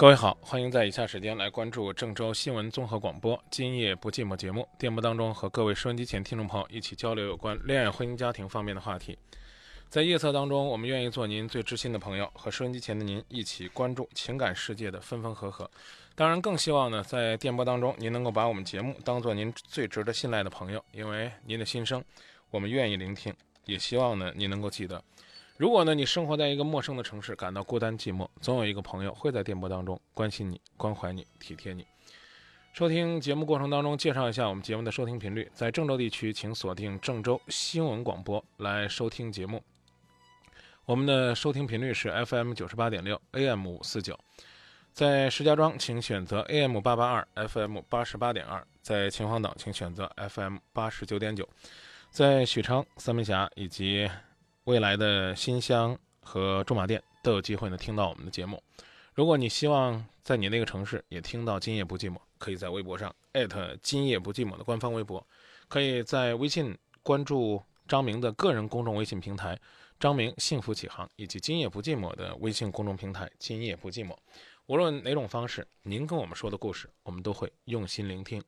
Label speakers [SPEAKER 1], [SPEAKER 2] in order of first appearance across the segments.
[SPEAKER 1] 各位好，欢迎在以下时间来关注郑州新闻综合广播《今夜不寂寞》节目。电波当中和各位收音机前听众朋友一起交流有关恋爱、婚姻、家庭方面的话题。在夜色当中，我们愿意做您最知心的朋友，和收音机前的您一起关注情感世界的分分合合。当然，更希望呢，在电波当中，您能够把我们节目当做您最值得信赖的朋友，因为您的心声，我们愿意聆听。也希望呢，您能够记得。如果呢，你生活在一个陌生的城市，感到孤单寂寞，总有一个朋友会在电波当中关心你、关怀你、体贴你。收听节目过程当中，介绍一下我们节目的收听频率，在郑州地区，请锁定郑州新闻广播来收听节目。我们的收听频率是 FM 九十八点六，AM 五四九。在石家庄，请选择 AM 八八二，FM 八十八点二；在秦皇岛，请选择 FM 八十九点九；在许昌、三门峡以及未来的新乡和驻马店都有机会呢听到我们的节目。如果你希望在你那个城市也听到《今夜不寂寞》，可以在微博上艾特“今夜不寂寞”的官方微博，可以在微信关注张明的个人公众微信平台“张明幸福启航”以及“今夜不寂寞”的微信公众平台“今夜不寂寞”。无论哪种方式，您跟我们说的故事，我们都会用心聆听。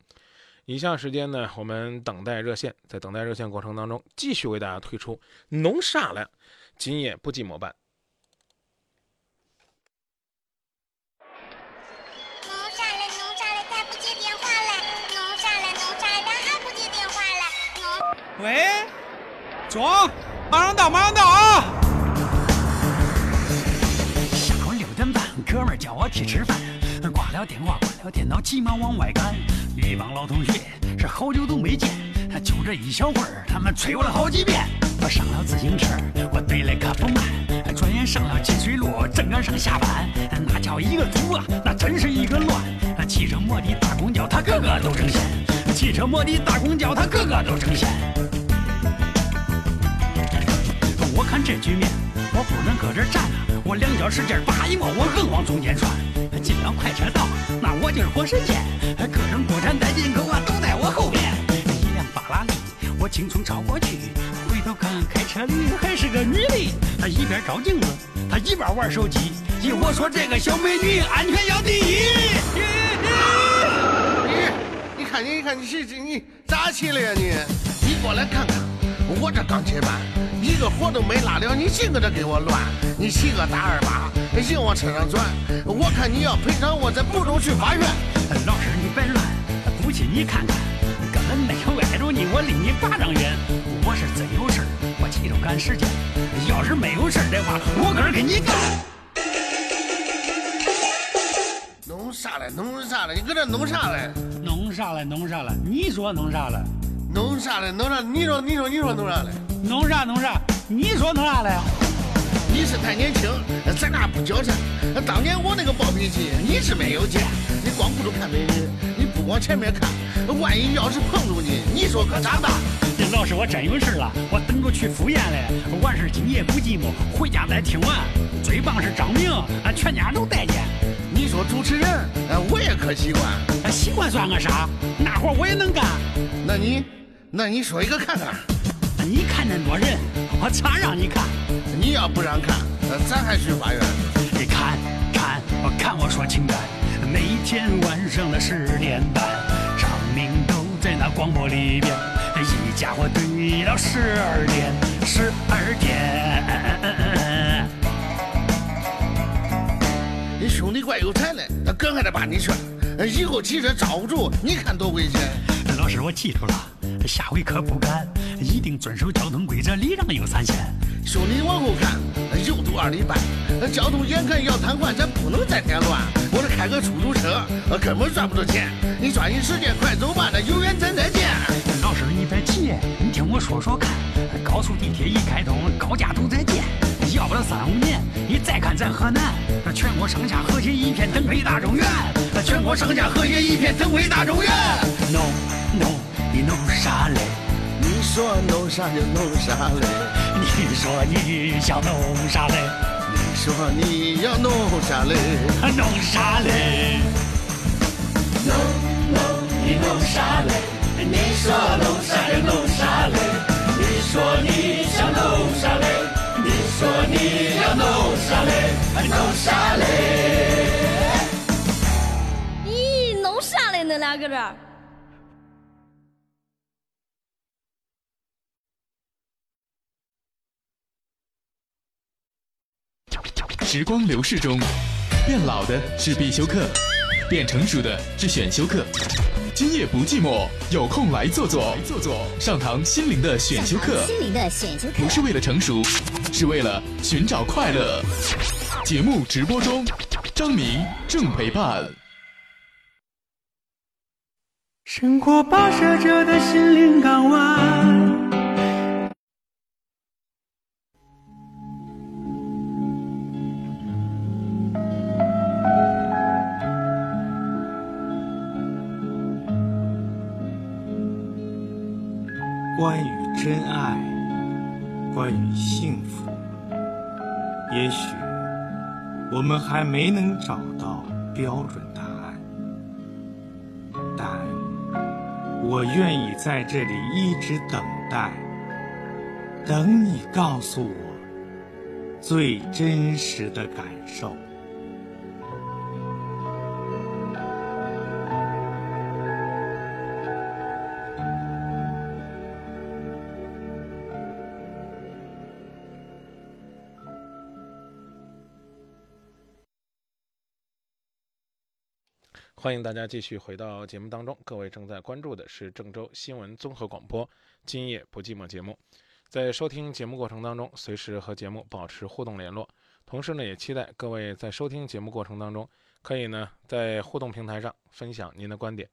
[SPEAKER 1] 以下时间呢，我们等待热线，在等待热线过程当中，继续为大家推出“弄啥了”，今夜不寂寞版。
[SPEAKER 2] 弄啥嘞？弄啥嘞？他不接电话嘞？弄啥嘞？弄啥嘞？他还不接电话嘞？弄。
[SPEAKER 3] 喂，中，马上到，马上到啊！
[SPEAKER 4] 下午六点半，哥们儿叫我去吃饭，挂了电话，关了电脑，急忙往外赶。一帮老同学是好久都没见，就这一小会儿，他们催我了好几遍。我上了自行车，我对了可不慢，转眼上了金水路，正赶上下班，那叫一个堵啊，那真是一个乱。汽车、摩的、大公交，它个个都争先；汽车、摩的、大公交，它个个都争先。我看这局面，我不能搁这站着，我两脚使劲儿，叭一摸，我横往中间窜。进了快车道，那我就是活神仙，各种国产带进口啊都在我后边。一辆法拉利，我轻松超过去，回头看开车的还是个女的，她一边照镜子，她一边玩手机。咦我说这个小美女安全要第一。
[SPEAKER 5] 你，你看你，你看你是你咋起来呀你？你过来看看，我这刚接班，一个活都没拉了，你净搁这给我乱。你骑个大二八，硬往车上钻，我看你要赔偿，我再不如去法院。
[SPEAKER 4] 老师你别乱，不信你看看，根本没有挨着你，我离你八丈远。我是真有事儿，我急着赶时间。要是没有事儿的话，我搁这给你干。
[SPEAKER 5] 弄啥嘞？弄啥嘞？你搁这弄啥嘞？
[SPEAKER 4] 弄啥嘞？弄啥嘞？你说弄啥了？
[SPEAKER 5] 弄啥嘞？弄啥？你说，你说，你说弄啥嘞？
[SPEAKER 4] 弄啥弄啥？你说弄啥嘞？
[SPEAKER 5] 你是太年轻，咱俩不较真。当年我那个暴脾气，你是没有见。你光顾着看美女，你不往前面看，万一要是碰着你，你说可咋办？
[SPEAKER 4] 老师，我真有事了，我等着去赴宴嘞。完事今夜不寂寞，回家再听完。最棒是张明，俺全家都待见。
[SPEAKER 5] 你说主持人，呃我也可习惯。
[SPEAKER 4] 习惯算个啥？那活我也能干。
[SPEAKER 5] 那你，那你说一个看看。
[SPEAKER 4] 你看那多人，我咋让你看？
[SPEAKER 5] 你要不让看，那咱还去法院。
[SPEAKER 4] 你看看，我看我说清单。每天晚上的十点半，张明都在那广播里边，一家伙对到十二点，十二点。
[SPEAKER 5] 你兄弟怪有才嘞，他更还得把你劝。呃以后骑车招不住，你看多危险。
[SPEAKER 4] 老师，我记住了，下回可不敢，一定遵守交通规则，礼让有三限。
[SPEAKER 5] 兄弟往后看，呃又读二里半，呃交通眼看要瘫痪，咱不能再添乱。我这开个出租车，呃根本赚不着钱。你抓紧时间快走吧，那有缘咱再见。
[SPEAKER 4] 老师，你别急，你听我说说看，高速地铁一开通，高架都在建，要不了三五年，你再看咱河南，那全国上下和谐一片，腾飞大中原，那全国上下和谐一片，腾飞大中原。弄弄你弄啥嘞？
[SPEAKER 5] 你说弄啥就弄啥嘞？
[SPEAKER 4] 你说你想弄啥嘞？
[SPEAKER 5] 你说你要弄啥嘞？
[SPEAKER 4] 弄啥嘞？弄弄你弄啥嘞？你说弄啥就弄啥嘞？你说你想弄啥嘞？你说你要弄啥嘞？弄啥嘞？
[SPEAKER 6] 咦，弄啥嘞？恁俩搁这儿？
[SPEAKER 7] 时光流逝中，变老的是必修课，变成熟的是选修课。今夜不寂寞，有空来坐坐，坐坐上堂心灵的选修课。
[SPEAKER 8] 心灵的选修课
[SPEAKER 7] 不是为了成熟，是为了寻找快乐。节目直播中，张明正陪伴。
[SPEAKER 9] 生活跋涉着的心灵港湾。关于幸福，也许我们还没能找到标准答案，但我愿意在这里一直等待，等你告诉我最真实的感受。
[SPEAKER 1] 欢迎大家继续回到节目当中，各位正在关注的是郑州新闻综合广播《今夜不寂寞》节目。在收听节目过程当中，随时和节目保持互动联络。同时呢，也期待各位在收听节目过程当中，可以呢在互动平台上分享您的观点。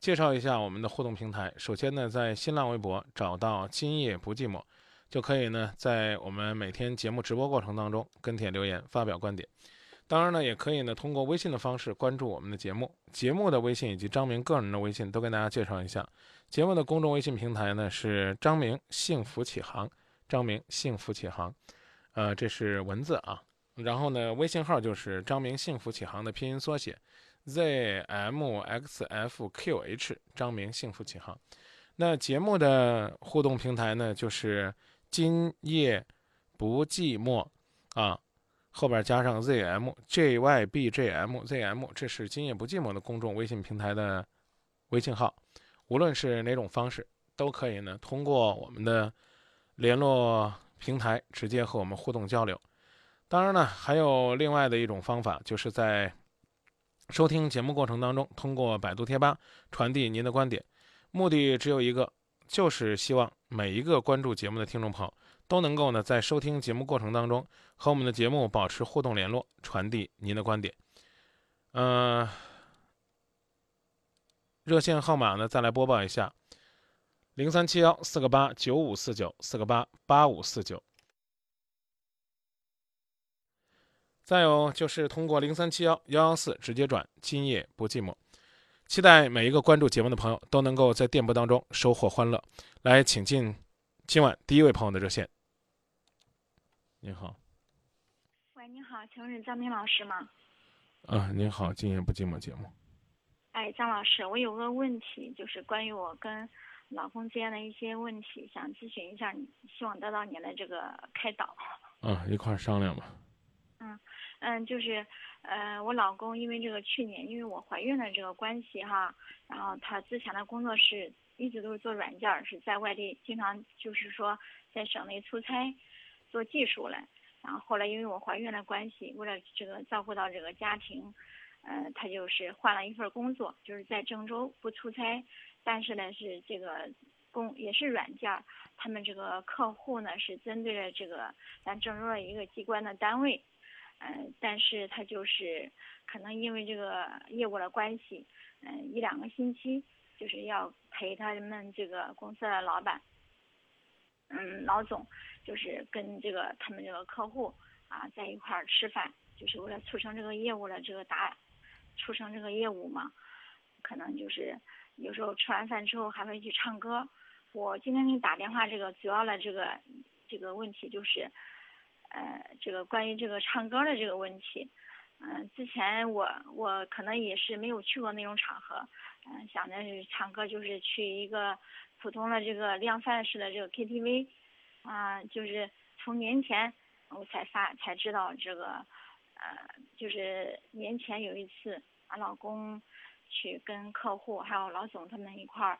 [SPEAKER 1] 介绍一下我们的互动平台，首先呢，在新浪微博找到“今夜不寂寞”，就可以呢在我们每天节目直播过程当中跟帖留言，发表观点。当然呢，也可以呢通过微信的方式关注我们的节目，节目的微信以及张明个人的微信都跟大家介绍一下。节目的公众微信平台呢是张明幸福启航，张明幸福启航，呃，这是文字啊。然后呢，微信号就是张明幸福启航的拼音缩写，zmxfqh，张明幸福启航。那节目的互动平台呢就是今夜不寂寞啊。后边加上 zm jybjm zm，这是今夜不寂寞的公众微信平台的微信号。无论是哪种方式，都可以呢通过我们的联络平台直接和我们互动交流。当然呢，还有另外的一种方法，就是在收听节目过程当中，通过百度贴吧传递您的观点。目的只有一个，就是希望每一个关注节目的听众朋友。都能够呢，在收听节目过程当中和我们的节目保持互动联络，传递您的观点。嗯，热线号码呢，再来播报一下：零三七幺四个八九五四九四个八八五四九。再有就是通过零三七幺幺幺四直接转，今夜不寂寞。期待每一个关注节目的朋友都能够在电波当中收获欢乐。来，请进今晚第一位朋友的热线。您好，
[SPEAKER 8] 喂，你好，请问是张明老师吗？
[SPEAKER 1] 啊，您好，今夜不寂寞节目。
[SPEAKER 8] 哎，张老师，我有个问题，就是关于我跟老公之间的一些问题，想咨询一下你，希望得到您的这个开导。
[SPEAKER 1] 啊，一块儿商量吧。
[SPEAKER 8] 嗯嗯，就是呃，我老公因为这个去年因为我怀孕的这个关系哈，然后他之前的工作是一直都是做软件儿，是在外地经常就是说在省内出差做技术嘞。然后后来因为我怀孕的关系，为了这个照顾到这个家庭，呃，他就是换了一份工作，就是在郑州不出差，但是呢是这个工也是软件，他们这个客户呢是针对了这个咱郑州的一个机关的单位。嗯，但是他就是可能因为这个业务的关系，嗯，一两个星期就是要陪他们这个公司的老板，嗯，老总，就是跟这个他们这个客户啊在一块儿吃饭，就是为了促成这个业务的这个达，促成这个业务嘛，可能就是有时候吃完饭之后还会去唱歌。我今天给你打电话，这个主要的这个这个问题就是。呃，这个关于这个唱歌的这个问题，嗯，之前我我可能也是没有去过那种场合，嗯，想着唱歌就是去一个普通的这个量贩式的这个 KTV，啊，就是从年前我才发才知道这个，呃，就是年前有一次，俺老公去跟客户还有老总他们一块儿，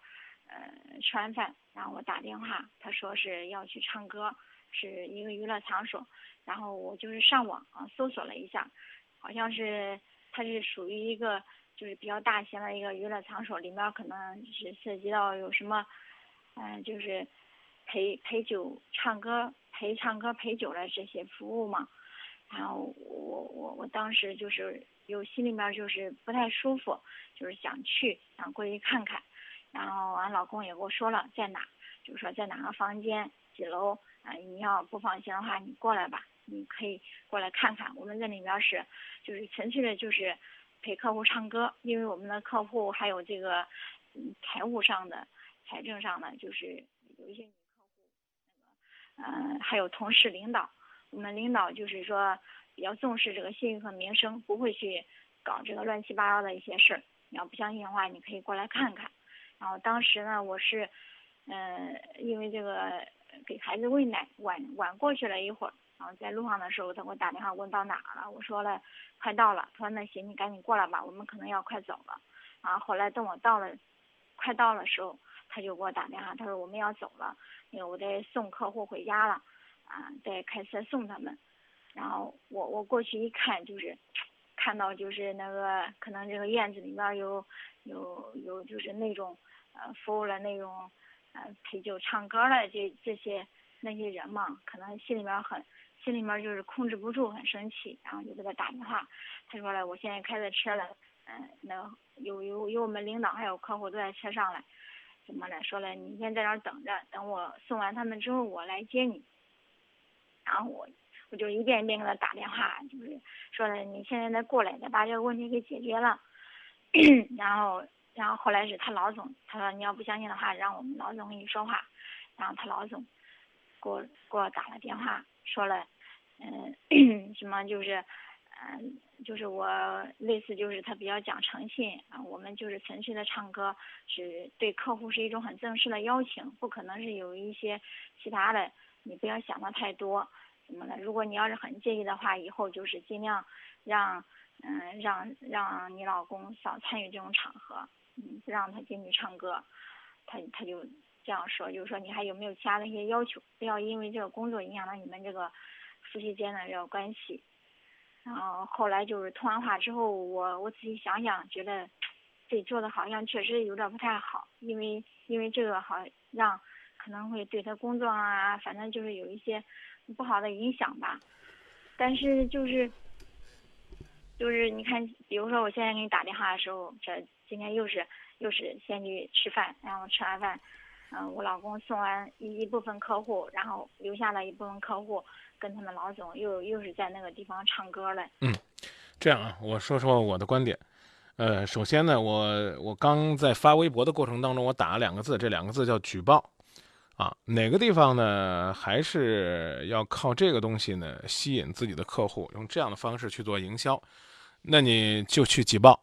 [SPEAKER 8] 呃，吃完饭，然后我打电话，他说是要去唱歌。是一个娱乐场所，然后我就是上网啊搜索了一下，好像是它是属于一个就是比较大型的一个娱乐场所，里面可能是涉及到有什么，嗯，就是陪陪酒、唱歌、陪唱歌、陪酒的这些服务嘛。然后我我我当时就是有心里面就是不太舒服，就是想去想过去看看。然后俺老公也跟我说了在哪，就是说在哪个房间几楼。啊，你要不放心的话，你过来吧，你可以过来看看。我们这里面是，就是纯粹的，就是陪客户唱歌，因为我们的客户还有这个，财务上的、财政上的，就是有一些嗯，还有同事、领导，我们领导就是说比较重视这个信誉和名声，不会去搞这个乱七八糟的一些事儿。你要不相信的话，你可以过来看看。然后当时呢，我是，嗯，因为这个。给孩子喂奶，晚晚过去了一会儿，然后在路上的时候，他给我打电话问到哪了，我说了快到了，他说那行你赶紧过来吧，我们可能要快走了。然后后来等我到了，快到了时候，他就给我打电话，他说我们要走了，那个我得送客户回家了，啊，得开车送他们。然后我我过去一看，就是看到就是那个可能这个院子里面有有有就是那种呃服务的那种呃。陪酒唱歌的这这些那些人嘛，可能心里面很，心里面就是控制不住，很生气，然后就给他打电话。他说了，我现在开着车了，嗯，那有有有我们领导还有客户都在车上了，怎么了？说了，你先在那儿等着，等我送完他们之后，我来接你。然后我我就一遍一遍给他打电话，就是说了，你现在再过来，再把这个问题给解决了，然后。然后后来是他老总，他说你要不相信的话，让我们老总跟你说话。然后他老总给我给我打了电话，说了，嗯，什么就是，嗯，就是我类似就是他比较讲诚信啊，我们就是纯粹的唱歌，是对客户是一种很正式的邀请，不可能是有一些其他的，你不要想的太多，怎么的？如果你要是很介意的话，以后就是尽量让，嗯，让让你老公少参与这种场合。嗯，不让他进去唱歌，他他就这样说，就是说你还有没有其他的一些要求？不要因为这个工作影响到你们这个夫妻间的这个关系。然后后来就是通完话之后，我我仔细想想，觉得这做的好像确实有点不太好，因为因为这个好让可能会对他工作啊，反正就是有一些不好的影响吧。但是就是就是你看，比如说我现在给你打电话的时候，这。今天又是又是先去吃饭，然后吃完饭，嗯，我老公送完一一部分客户，然后留下了一部分客户跟他们老总又又是在那个地方唱歌了。
[SPEAKER 1] 嗯，这样啊，我说说我的观点，呃，首先呢，我我刚在发微博的过程当中，我打了两个字，这两个字叫举报，啊，哪个地方呢？还是要靠这个东西呢，吸引自己的客户，用这样的方式去做营销，那你就去举报，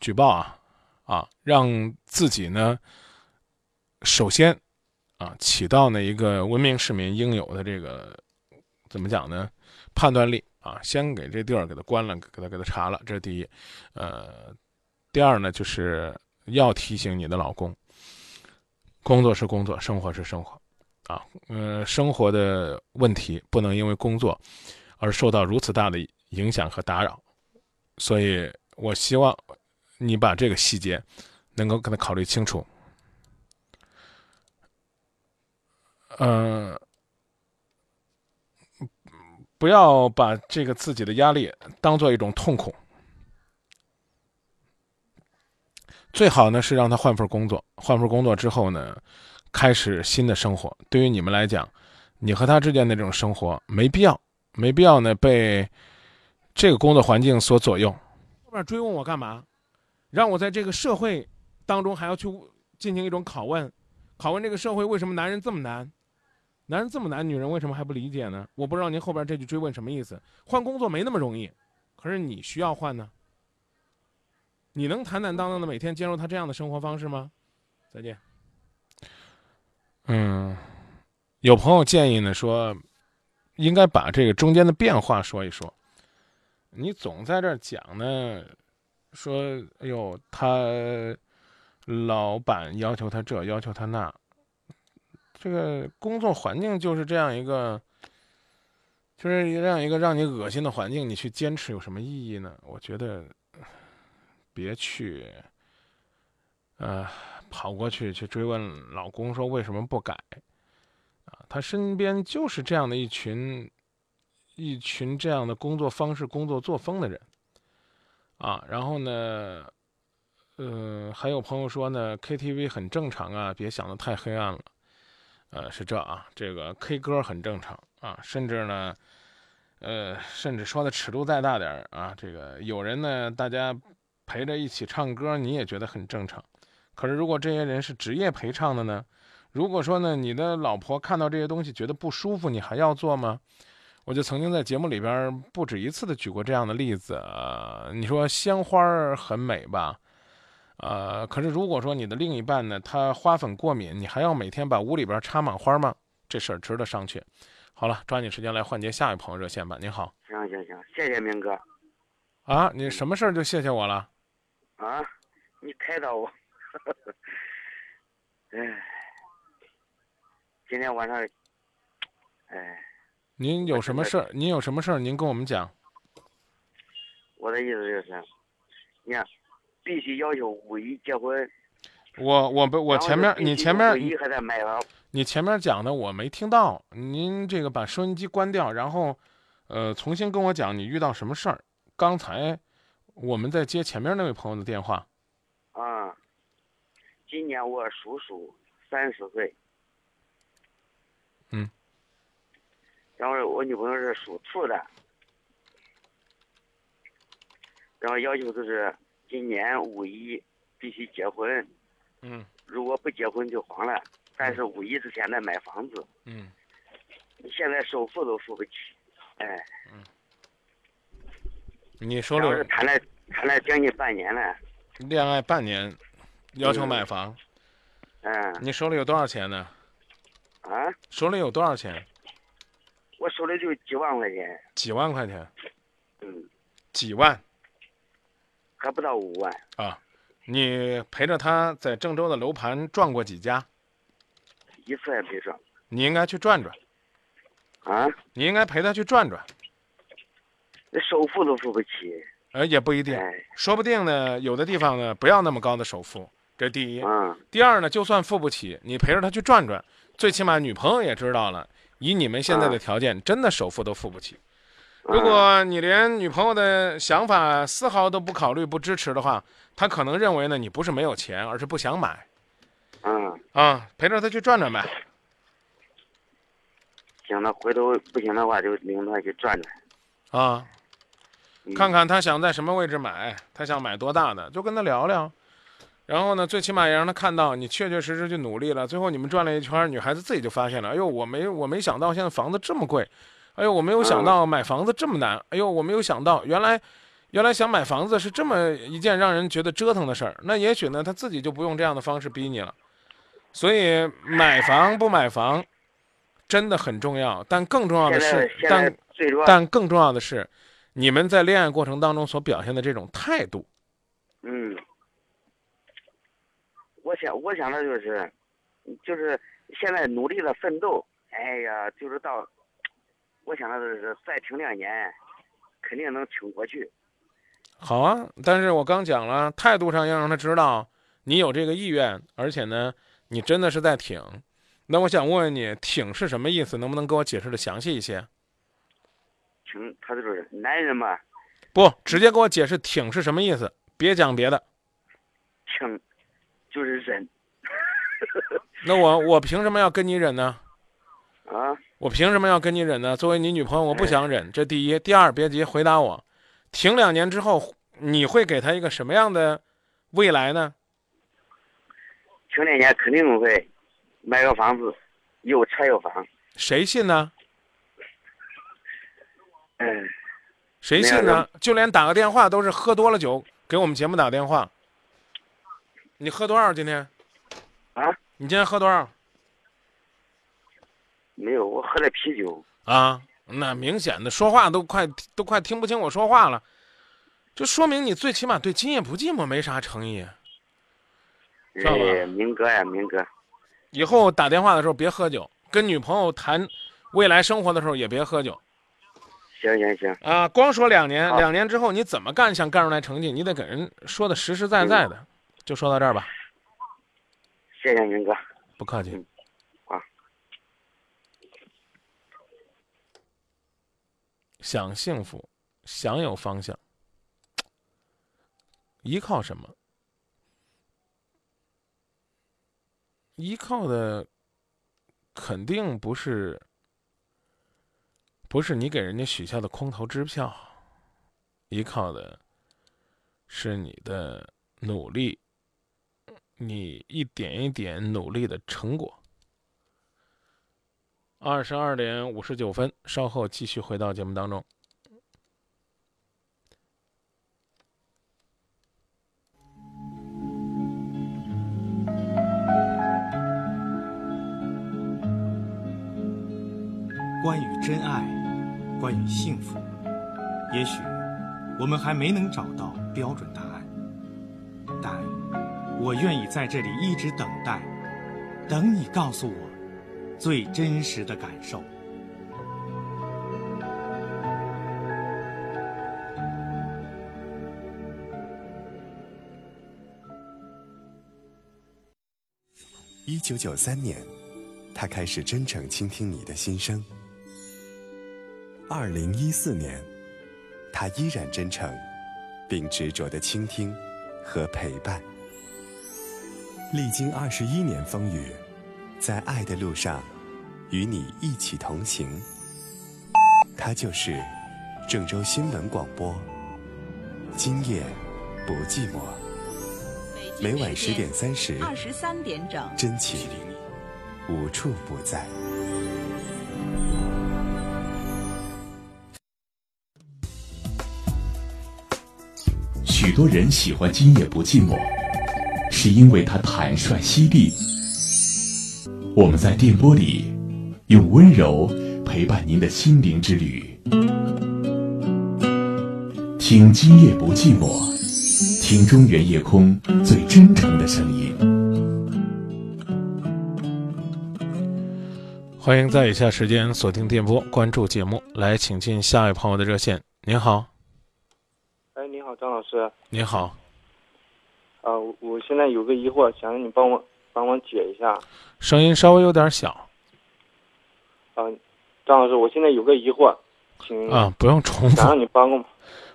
[SPEAKER 1] 举报啊，啊，让自己呢，首先啊，起到呢一个文明市民应有的这个怎么讲呢？判断力。啊，先给这地儿给他关了，给他给他查了，这是第一。呃，第二呢，就是要提醒你的老公，工作是工作，生活是生活，啊，呃，生活的问题不能因为工作而受到如此大的影响和打扰。所以我希望你把这个细节能够给他考虑清楚。嗯。不要把这个自己的压力当做一种痛苦，最好呢是让他换份工作，换份工作之后呢，开始新的生活。对于你们来讲，你和他之间的这种生活没必要，没必要呢被这个工作环境所左右。后面追问我干嘛？让我在这个社会当中还要去进行一种拷问，拷问这个社会为什么男人这么难？男人这么难，女人为什么还不理解呢？我不知道您后边这句追问什么意思。换工作没那么容易，可是你需要换呢。你能坦坦荡荡的每天接受他这样的生活方式吗？再见。嗯，有朋友建议呢，说应该把这个中间的变化说一说。你总在这讲呢，说哎呦，他老板要求他这，要求他那。这个工作环境就是这样一个，就是这样一个让你恶心的环境，你去坚持有什么意义呢？我觉得，别去，呃，跑过去去追问老公说为什么不改，啊，他身边就是这样的一群，一群这样的工作方式、工作作风的人，啊，然后呢，呃，还有朋友说呢，KTV 很正常啊，别想的太黑暗了。呃，是这啊，这个 K 歌很正常啊，甚至呢，呃，甚至说的尺度再大点啊，这个有人呢，大家陪着一起唱歌，你也觉得很正常。可是如果这些人是职业陪唱的呢？如果说呢，你的老婆看到这些东西觉得不舒服，你还要做吗？我就曾经在节目里边不止一次的举过这样的例子。你说鲜花很美吧？呃，可是如果说你的另一半呢，他花粉过敏，你还要每天把屋里边插满花吗？这事儿值得商榷。好了，抓紧时间来换接下一位朋友热线吧。您好，
[SPEAKER 10] 行行行，谢谢明哥。
[SPEAKER 1] 啊，你什么事儿就谢谢我了？
[SPEAKER 10] 啊，你开导我。哎，今天晚上，哎。
[SPEAKER 1] 您有什么事儿？您有什么事儿？您跟我们讲。
[SPEAKER 10] 我的意思就是，你看。必须要求五一结婚。
[SPEAKER 1] 我我不我前面你前面。你前面讲的我没听到，您这个把收音机关掉，然后，呃，重新跟我讲你遇到什么事儿。刚才我们在接前面那位朋友的电话。
[SPEAKER 10] 啊，今年我叔叔三十岁。
[SPEAKER 1] 嗯。
[SPEAKER 10] 然后我女朋友是属兔的，然后要求就是。今年五一必须结婚，
[SPEAKER 1] 嗯，
[SPEAKER 10] 如果不结婚就黄了。但是五一之前得买房子，
[SPEAKER 1] 嗯，
[SPEAKER 10] 现在首付都付不起，哎，
[SPEAKER 1] 嗯，你说了，
[SPEAKER 10] 谈了谈了将近半年了，
[SPEAKER 1] 恋爱半年，要求买房，
[SPEAKER 10] 嗯，
[SPEAKER 1] 你手里有多少钱呢？
[SPEAKER 10] 啊，
[SPEAKER 1] 手里有多少钱？
[SPEAKER 10] 我手里就几万块钱，
[SPEAKER 1] 几万块钱，
[SPEAKER 10] 嗯，
[SPEAKER 1] 几万。
[SPEAKER 10] 还不到五万
[SPEAKER 1] 啊！你陪着他在郑州的楼盘转过几家？
[SPEAKER 10] 一次也没转。
[SPEAKER 1] 你应该去转转。
[SPEAKER 10] 啊？
[SPEAKER 1] 你应该陪他去转转。
[SPEAKER 10] 那首付都付不起。
[SPEAKER 1] 呃，也不一定，说不定呢。有的地方呢，不要那么高的首付，这第一。第二呢，就算付不起，你陪着他去转转，最起码女朋友也知道了，以你们现在的条件，真的首付都付不起。如果你连女朋友的想法丝毫都不考虑、不支持的话，她可能认为呢，你不是没有钱，而是不想买。
[SPEAKER 10] 嗯。
[SPEAKER 1] 啊，陪着他去转转呗。
[SPEAKER 10] 行，那回头不行的话，就领他去转转。
[SPEAKER 1] 啊，看看他想在什么位置买，他想买多大的，就跟他聊聊。然后呢，最起码也让他看到你确确实实去努力了。最后你们转了一圈，女孩子自己就发现了，哎呦，我没我没想到现在房子这么贵，哎呦，我没有想到买房子这么难，哎呦，我没有想到原来原来想买房子是这么一件让人觉得折腾的事儿。那也许呢，他自己就不用这样的方式逼你了。所以买房不买房真的很重要，但更重要的是，但但更重要的是，你们在恋爱过程当中所表现的这种态度。
[SPEAKER 10] 嗯。我想，我想的就是，就是现在努力的奋斗。哎呀，就是到，我想的是再挺两年，肯定能挺过去。
[SPEAKER 1] 好啊，但是我刚讲了，态度上要让他知道你有这个意愿，而且呢，你真的是在挺。那我想问问你，挺是什么意思？能不能给我解释的详细一些？
[SPEAKER 10] 挺，他就是男人嘛。
[SPEAKER 1] 不，直接给我解释挺是什么意思，别讲别的。
[SPEAKER 10] 挺。就是忍，
[SPEAKER 1] 那我我凭什么要跟你忍呢？
[SPEAKER 10] 啊，
[SPEAKER 1] 我凭什么要跟你忍呢？作为你女朋友，我不想忍。这第一，第二，别急，回答我，停两年之后，你会给他一个什么样的未来呢？
[SPEAKER 10] 停两年肯定会买个房子，有车有房。
[SPEAKER 1] 谁信呢？
[SPEAKER 10] 嗯，
[SPEAKER 1] 谁信呢？就连打个电话都是喝多了酒给我们节目打电话。你喝多少今天？
[SPEAKER 10] 啊？
[SPEAKER 1] 你今天喝多少？
[SPEAKER 10] 没有，我喝了啤酒。
[SPEAKER 1] 啊，那明显的说话都快都快听不清我说话了，这说明你最起码对今夜不寂寞没啥诚意，知道吧？
[SPEAKER 10] 明哥呀，明哥，
[SPEAKER 1] 以后打电话的时候别喝酒，跟女朋友谈未来生活的时候也别喝酒。
[SPEAKER 10] 行行行。
[SPEAKER 1] 啊，光说两年，两年之后你怎么干想干出来成绩，你得给人说的实实在在的。就说到这儿吧，
[SPEAKER 10] 谢谢明哥，
[SPEAKER 1] 不客气。
[SPEAKER 10] 啊，
[SPEAKER 1] 想幸福，想有方向，依靠什么？依靠的肯定不是，不是你给人家许下的空头支票，依靠的是你的努力。你一点一点努力的成果。二十二点五十九分，稍后继续回到节目当中。
[SPEAKER 9] 关于真爱，关于幸福，也许我们还没能找到标准答案，但。我愿意在这里一直等待，等你告诉我最真实的感受。
[SPEAKER 11] 一九九三年，他开始真诚倾听你的心声。二零一四年，他依然真诚，并执着的倾听和陪伴。历经二十一年风雨，在爱的路上，与你一起同行。他就是郑州新闻广播。今夜不寂寞。每晚十点三十，
[SPEAKER 12] 二十三点整，
[SPEAKER 11] 真情无处不在。
[SPEAKER 13] 许多人喜欢今夜不寂寞。是因为他坦率犀利。我们在电波里用温柔陪伴您的心灵之旅，听今夜不寂寞，听中原夜空最真诚的声音。
[SPEAKER 1] 欢迎在以下时间锁定电波，关注节目。来，请进下一位朋友的热线。您好。
[SPEAKER 14] 哎，你好，张老师。
[SPEAKER 1] 您好。
[SPEAKER 14] 啊，我现在有个疑惑，想让你帮我帮忙解一下。
[SPEAKER 1] 声音稍微有点小。
[SPEAKER 14] 嗯，张老师，我现在有个疑惑，请
[SPEAKER 1] 啊，不用重复，
[SPEAKER 14] 想让你帮个忙，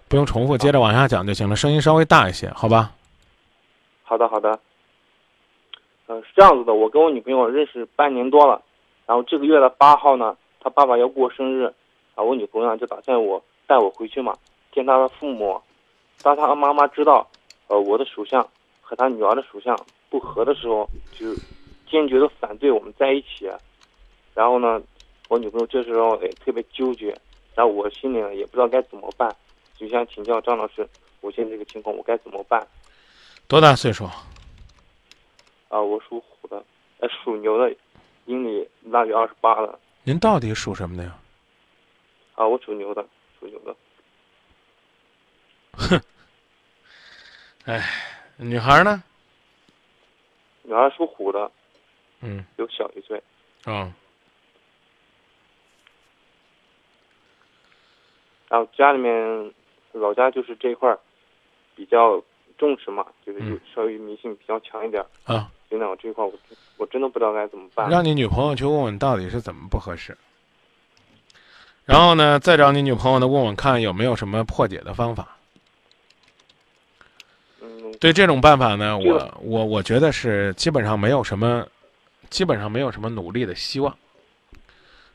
[SPEAKER 1] 不用重复，接着往下讲就行了。声音稍微大一些，好吧？
[SPEAKER 14] 好的，好的。嗯，是这样子的，我跟我女朋友认识半年多了，然后这个月的八号呢，她爸爸要过生日，啊，我女朋友就打算我带我回去嘛，见她的父母。当她妈妈知道，呃，我的属相和她女儿的属相不和的时候，就坚决的反对我们在一起。然后呢，我女朋友这时候也特别纠结，然后我心里呢也不知道该怎么办，就想请教张老师，我现在这个情况我该怎么办？
[SPEAKER 1] 多大岁数？
[SPEAKER 14] 啊，我属虎的，呃，属牛的，阴历腊月二十八的。
[SPEAKER 1] 您到底属什么的呀？
[SPEAKER 14] 啊，我属牛的，属牛的。
[SPEAKER 1] 哼，哎，女孩呢？
[SPEAKER 14] 女孩属虎的，
[SPEAKER 1] 嗯，
[SPEAKER 14] 有小一岁。
[SPEAKER 1] 啊。
[SPEAKER 14] 然后家里面，老家就是这一块儿比较重视嘛，就是有稍微迷信比较强一点。
[SPEAKER 1] 啊。
[SPEAKER 14] 现在我这一块，我我真的不知道该怎么办。
[SPEAKER 1] 让你女朋友去问问到底是怎么不合适，然后呢，再找你女朋友呢问问看有没有什么破解的方法。对这种办法呢，我我我觉得是基本上没有什么，基本上没有什么努力的希望，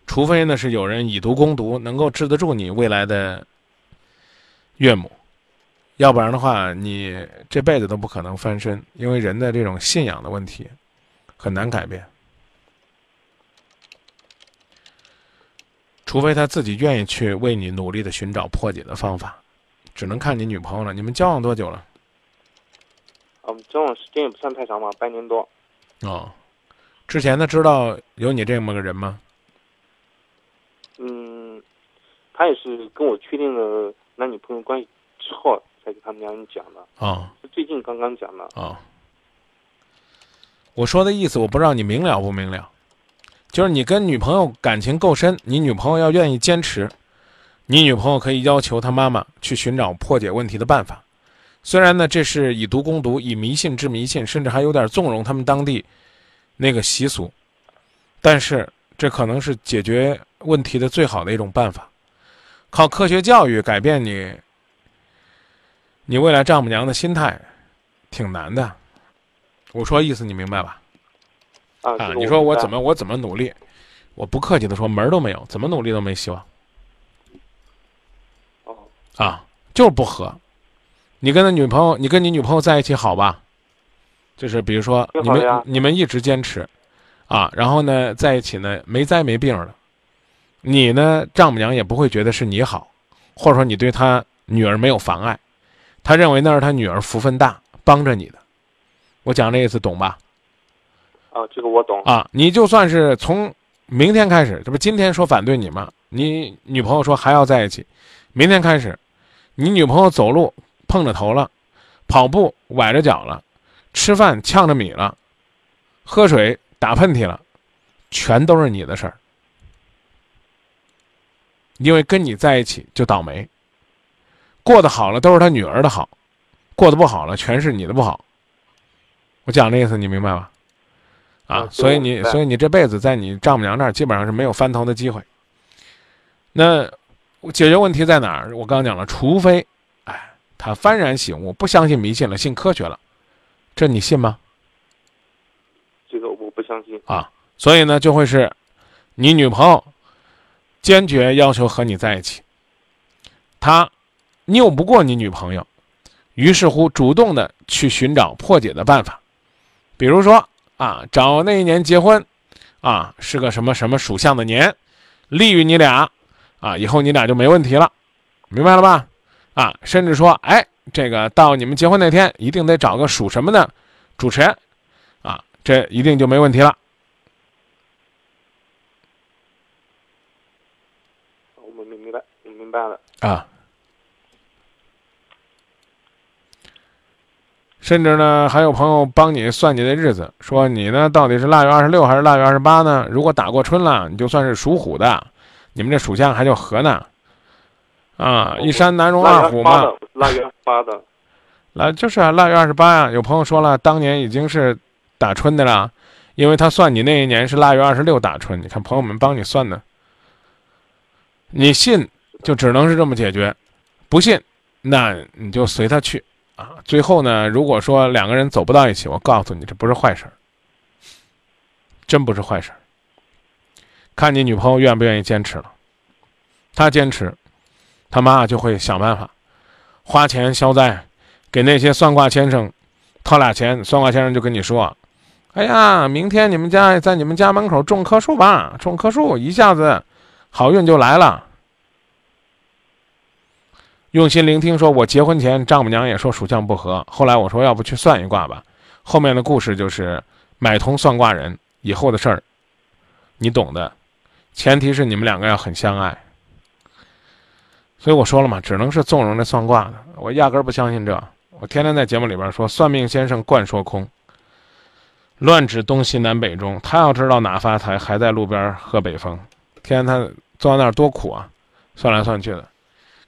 [SPEAKER 1] 除非呢是有人以毒攻毒，能够治得住你未来的岳母。要不然的话，你这辈子都不可能翻身，因为人的这种信仰的问题很难改变，除非他自己愿意去为你努力的寻找破解的方法，只能看你女朋友了。你们交往多久了？
[SPEAKER 14] 嗯，交往时间也不算太长吧，半年多。
[SPEAKER 1] 哦，之前他知道有你这么个人吗？
[SPEAKER 14] 嗯，他也是跟我确定了男女朋友关系之后。才给他们两人讲的
[SPEAKER 1] 啊，
[SPEAKER 14] 是最近刚刚讲的
[SPEAKER 1] 啊。我说的意思，我不知道你明了不明了，就是你跟女朋友感情够深，你女朋友要愿意坚持，你女朋友可以要求她妈妈去寻找破解问题的办法。虽然呢，这是以毒攻毒，以迷信治迷信，甚至还有点纵容他们当地那个习俗，但是这可能是解决问题的最好的一种办法。靠科学教育改变你。你未来丈母娘的心态，挺难的。我说意思你明白吧？
[SPEAKER 14] 啊，
[SPEAKER 1] 你说我怎么我怎么努力？我不客气的说，门儿都没有，怎么努力都没希望。
[SPEAKER 14] 哦。
[SPEAKER 1] 啊，就是不合。你跟他女朋友，你跟你女朋友在一起好吧？就是比如说你们你们一直坚持，啊，然后呢在一起呢没灾没病的，你呢丈母娘也不会觉得是你好，或者说你对他女儿没有妨碍。他认为那是他女儿福分大，帮着你的。我讲这意思懂吧？
[SPEAKER 14] 啊，这个我懂。
[SPEAKER 1] 啊，你就算是从明天开始，这不今天说反对你吗？你女朋友说还要在一起，明天开始，你女朋友走路碰着头了，跑步崴着脚了，吃饭呛着米了，喝水打喷嚏了，全都是你的事儿，因为跟你在一起就倒霉。过得好了都是他女儿的好，过得不好了全是你的不好。我讲的意思你明白吧？啊，所以你所以你这辈子在你丈母娘那儿基本上是没有翻头的机会。那解决问题在哪儿？我刚讲了，除非，哎，他幡然醒悟，不相信迷信了，信科学了，这你信吗？
[SPEAKER 14] 这个我不相信
[SPEAKER 1] 啊。所以呢，就会是你女朋友坚决要求和你在一起，他。拗不过你女朋友，于是乎主动的去寻找破解的办法，比如说啊，找那一年结婚，啊是个什么什么属相的年，利于你俩，啊以后你俩就没问题了，明白了吧？啊，甚至说，哎，这个到你们结婚那天，一定得找个属什么的主持人，啊，这一定就没问题了。
[SPEAKER 14] 我明明白，我明白了
[SPEAKER 1] 啊。甚至呢，还有朋友帮你算你的日子，说你呢到底是腊月二十六还是腊月二十八呢？如果打过春了，你就算是属虎的，你们这属相还叫合呢。啊，一山难容二虎嘛。
[SPEAKER 14] 腊月八的。
[SPEAKER 1] 那 就是啊，腊月二十八呀。有朋友说了，当年已经是打春的了，因为他算你那一年是腊月二十六打春。你看朋友们帮你算的，你信就只能是这么解决，不信那你就随他去。啊，最后呢，如果说两个人走不到一起，我告诉你，这不是坏事儿，真不是坏事儿。看你女朋友愿不愿意坚持了，她坚持，他妈就会想办法花钱消灾，给那些算卦先生掏俩钱，算卦先生就跟你说：“哎呀，明天你们家在你们家门口种棵树吧，种棵树一下子好运就来了。”用心聆听，说我结婚前丈母娘也说属相不合，后来我说要不去算一卦吧。后面的故事就是买通算卦人以后的事儿，你懂的。前提是你们两个要很相爱。所以我说了嘛，只能是纵容这算卦的。我压根儿不相信这。我天天在节目里边说，算命先生惯说空，乱指东西南北中。他要知道哪发财，还在路边喝北风。天天他坐在那儿多苦啊，算来算去的。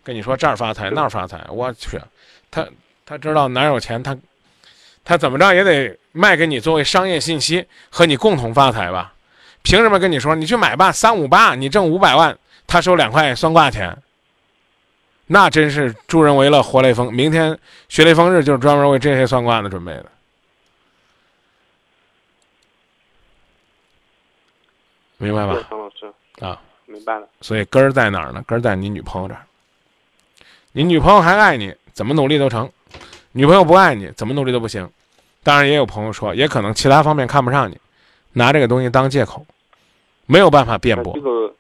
[SPEAKER 1] 跟你说这儿发财那儿发财，我去，他他知道哪有钱，他他怎么着也得卖给你作为商业信息，和你共同发财吧？凭什么跟你说你去买吧？三五八，你挣五百万，他收两块算卦钱，那真是助人为乐，活雷锋。明天学雷锋日就是专门为这些算卦的准备的。明白吧？
[SPEAKER 14] 张老师
[SPEAKER 1] 啊，
[SPEAKER 14] 明白了。
[SPEAKER 1] 所以根儿在哪儿呢？根儿在你女朋友这儿。你女朋友还爱你，怎么努力都成；女朋友不爱你，怎么努力都不行。当然，也有朋友说，也可能其他方面看不上你，拿这个东西当借口，没有办法辩驳。
[SPEAKER 14] 这个，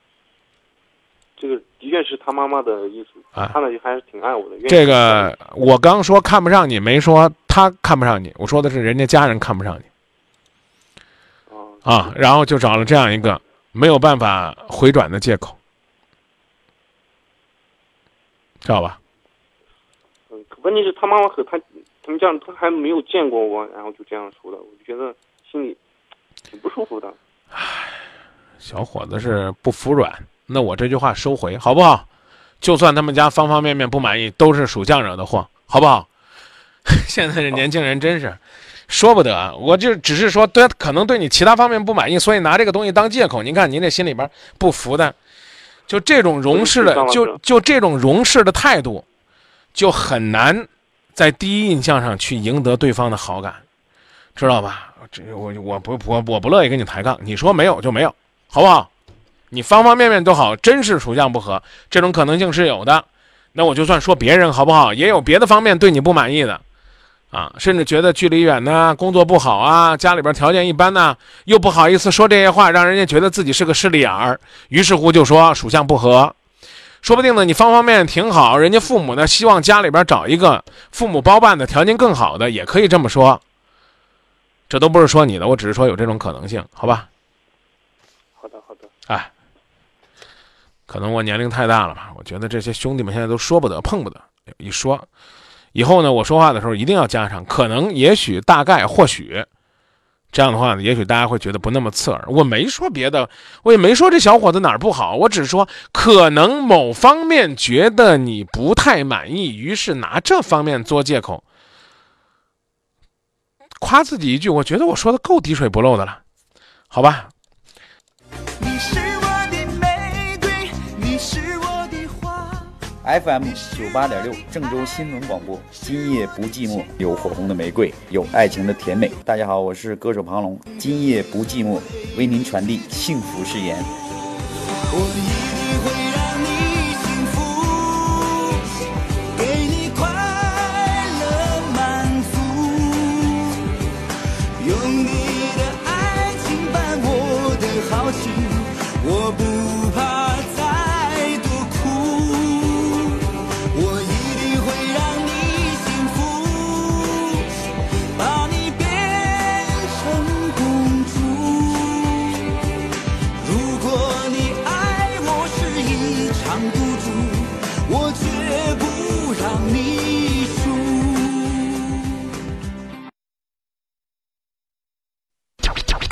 [SPEAKER 14] 这个的确是他妈妈的意思，
[SPEAKER 1] 啊，
[SPEAKER 14] 看着还是挺爱我的。
[SPEAKER 1] 这个我刚说看不上你，没说他看不上你，我说的是人家家人看不上你。啊，然后就找了这样一个没有办法回转的借口，知道吧？
[SPEAKER 14] 嗯，问题是他妈妈和他他们家人他还没有见过我，然后就这样说的，我就觉得心里挺不舒服的。
[SPEAKER 1] 唉，小伙子是不服软，那我这句话收回好不好？就算他们家方方面面不满意，都是属相惹的祸，好不好？现在这年轻人真是说不得，我就只是说对，可能对你其他方面不满意，所以拿这个东西当借口。您看您这心里边不服的，就这种容事的，就就这种容事的态度，就很难在第一印象上去赢得对方的好感，知道吧？这我我不我我不乐意跟你抬杠，你说没有就没有，好不好？你方方面面都好，真是属相不合，这种可能性是有的。那我就算说别人好不好，也有别的方面对你不满意的，啊，甚至觉得距离远呢，工作不好啊，家里边条件一般呢，又不好意思说这些话，让人家觉得自己是个势利眼儿，于是乎就说属相不合。说不定呢，你方方面面挺好，人家父母呢希望家里边找一个父母包办的条件更好的，也可以这么说。这都不是说你的，我只是说有这种可能性，好吧？
[SPEAKER 14] 好的，好的。
[SPEAKER 1] 哎，可能我年龄太大了吧？我觉得这些兄弟们现在都说不得、碰不得。一说，以后呢，我说话的时候一定要加上可能、也许、大概、或许，这样的话呢，也许大家会觉得不那么刺耳。我没说别的，我也没说这小伙子哪儿不好，我只说可能某方面觉得你不太满意，于是拿这方面做借口。夸自己一句，我觉得我说的够滴水不漏的了，好吧？
[SPEAKER 15] FM 九八点六郑州新闻广播，今夜不寂寞，有火红的玫瑰，有爱情的甜美。大家好，我是歌手庞龙，今夜不寂寞，为您传递幸福誓言。
[SPEAKER 12] 我一定会让你幸福，给你快乐满足，用你的爱情伴我的好情，我不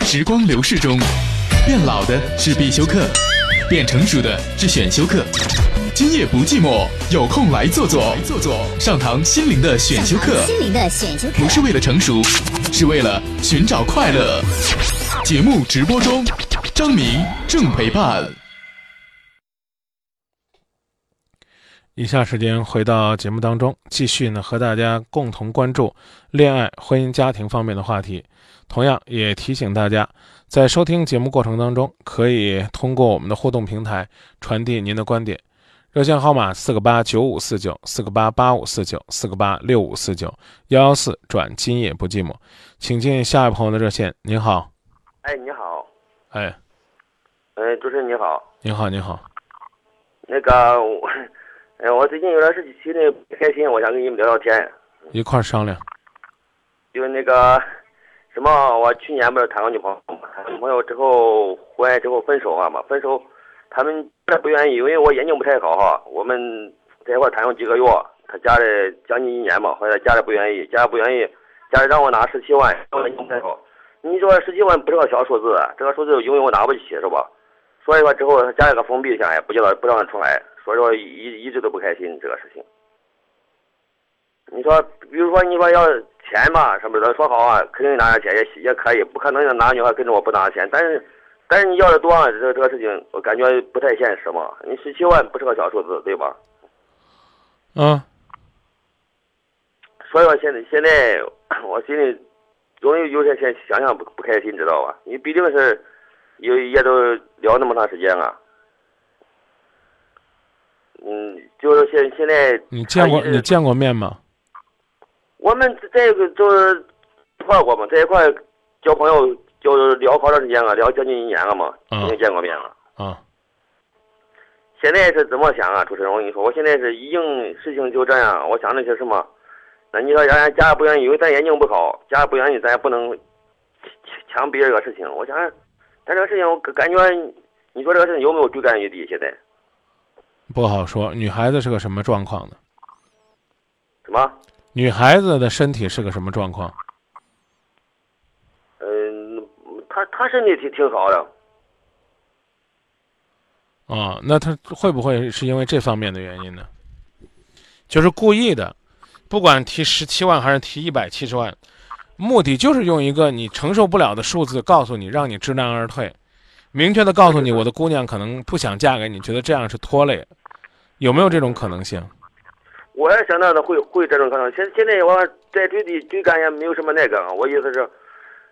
[SPEAKER 7] 时光流逝中，变老的是必修课，变成熟的是选修课。今夜不寂寞，有空来坐坐，坐坐上堂心灵的选修课。
[SPEAKER 16] 心灵的选修课
[SPEAKER 7] 不是为了成熟，是为了寻找快乐。节目直播中，张明正陪伴。
[SPEAKER 1] 以下时间回到节目当中，继续呢和大家共同关注恋爱、婚姻、家庭方面的话题。同样也提醒大家，在收听节目过程当中，可以通过我们的互动平台传递您的观点，热线号码四个八九五四九四个八八五四九四个八六五四九幺幺四转今夜不寂寞，请进下一位朋友的热线。您好，
[SPEAKER 16] 哎，你好，
[SPEAKER 1] 哎，
[SPEAKER 16] 哎，主持人你好，
[SPEAKER 1] 你好，你好，
[SPEAKER 16] 那个，我，哎，我最近有点事情，心里不开心，我想跟你们聊聊天。
[SPEAKER 1] 一块儿商量。
[SPEAKER 16] 就那个什么，我去年不是谈个女朋友嘛，谈个女朋友之后，回来之后分手了嘛，分手，他们不愿意，因为我眼睛不太好哈，我们在一块谈了几个月，他家里将近一年嘛，后来家里不愿意，家里不愿意，家里让我拿十七万，我眼睛不太好，你说十七万不是个小数字，这个数字因为我拿不起是吧？所以说之后他家里个封闭现在不叫他不让他出来，所以说一一直都不开心这个事情。你说，比如说你说要钱嘛什么的，说好啊，肯定拿点钱也也可以，不可能拿女孩跟着我不拿钱，但是但是你要的多，啊这这个事情我感觉不太现实嘛。你十七万不是个小数字，对吧？
[SPEAKER 1] 嗯。
[SPEAKER 16] 所以说现在现在我心里容易有些想想想不不开心，知道吧？你毕竟是有也都聊那么长时间了，嗯，就是现现在
[SPEAKER 1] 你见过你见过面吗？
[SPEAKER 16] 我们在一个就是一块过嘛，在一块交朋友，就是聊好长时间了，聊将近一年了嘛，已经见过面了。
[SPEAKER 1] 啊。
[SPEAKER 16] 现在是怎么想啊，主持人？我跟你说，我现在是已经事情就这样，我想那些什么？那你说人家家里不愿意，因为咱眼睛不好，家里不愿意，咱也不能强强逼这个事情。我想，但这个事情我感觉，你说这个事情有没有追根余地？现在
[SPEAKER 1] 不好说。女孩子是个什么状况呢？
[SPEAKER 16] 什么？
[SPEAKER 1] 女孩子的身体是个什么状况？
[SPEAKER 16] 嗯，她她身体挺挺好的。
[SPEAKER 1] 啊，那她会不会是因为这方面的原因呢？就是故意的，不管提十七万还是提一百七十万，目的就是用一个你承受不了的数字告诉你，让你知难而退，明确的告诉你，我的姑娘可能不想嫁给你，觉得这样是拖累，有没有这种可能性？
[SPEAKER 16] 我也想到的会会这种可能。现现在我再追的追赶也没有什么那个。我意思是，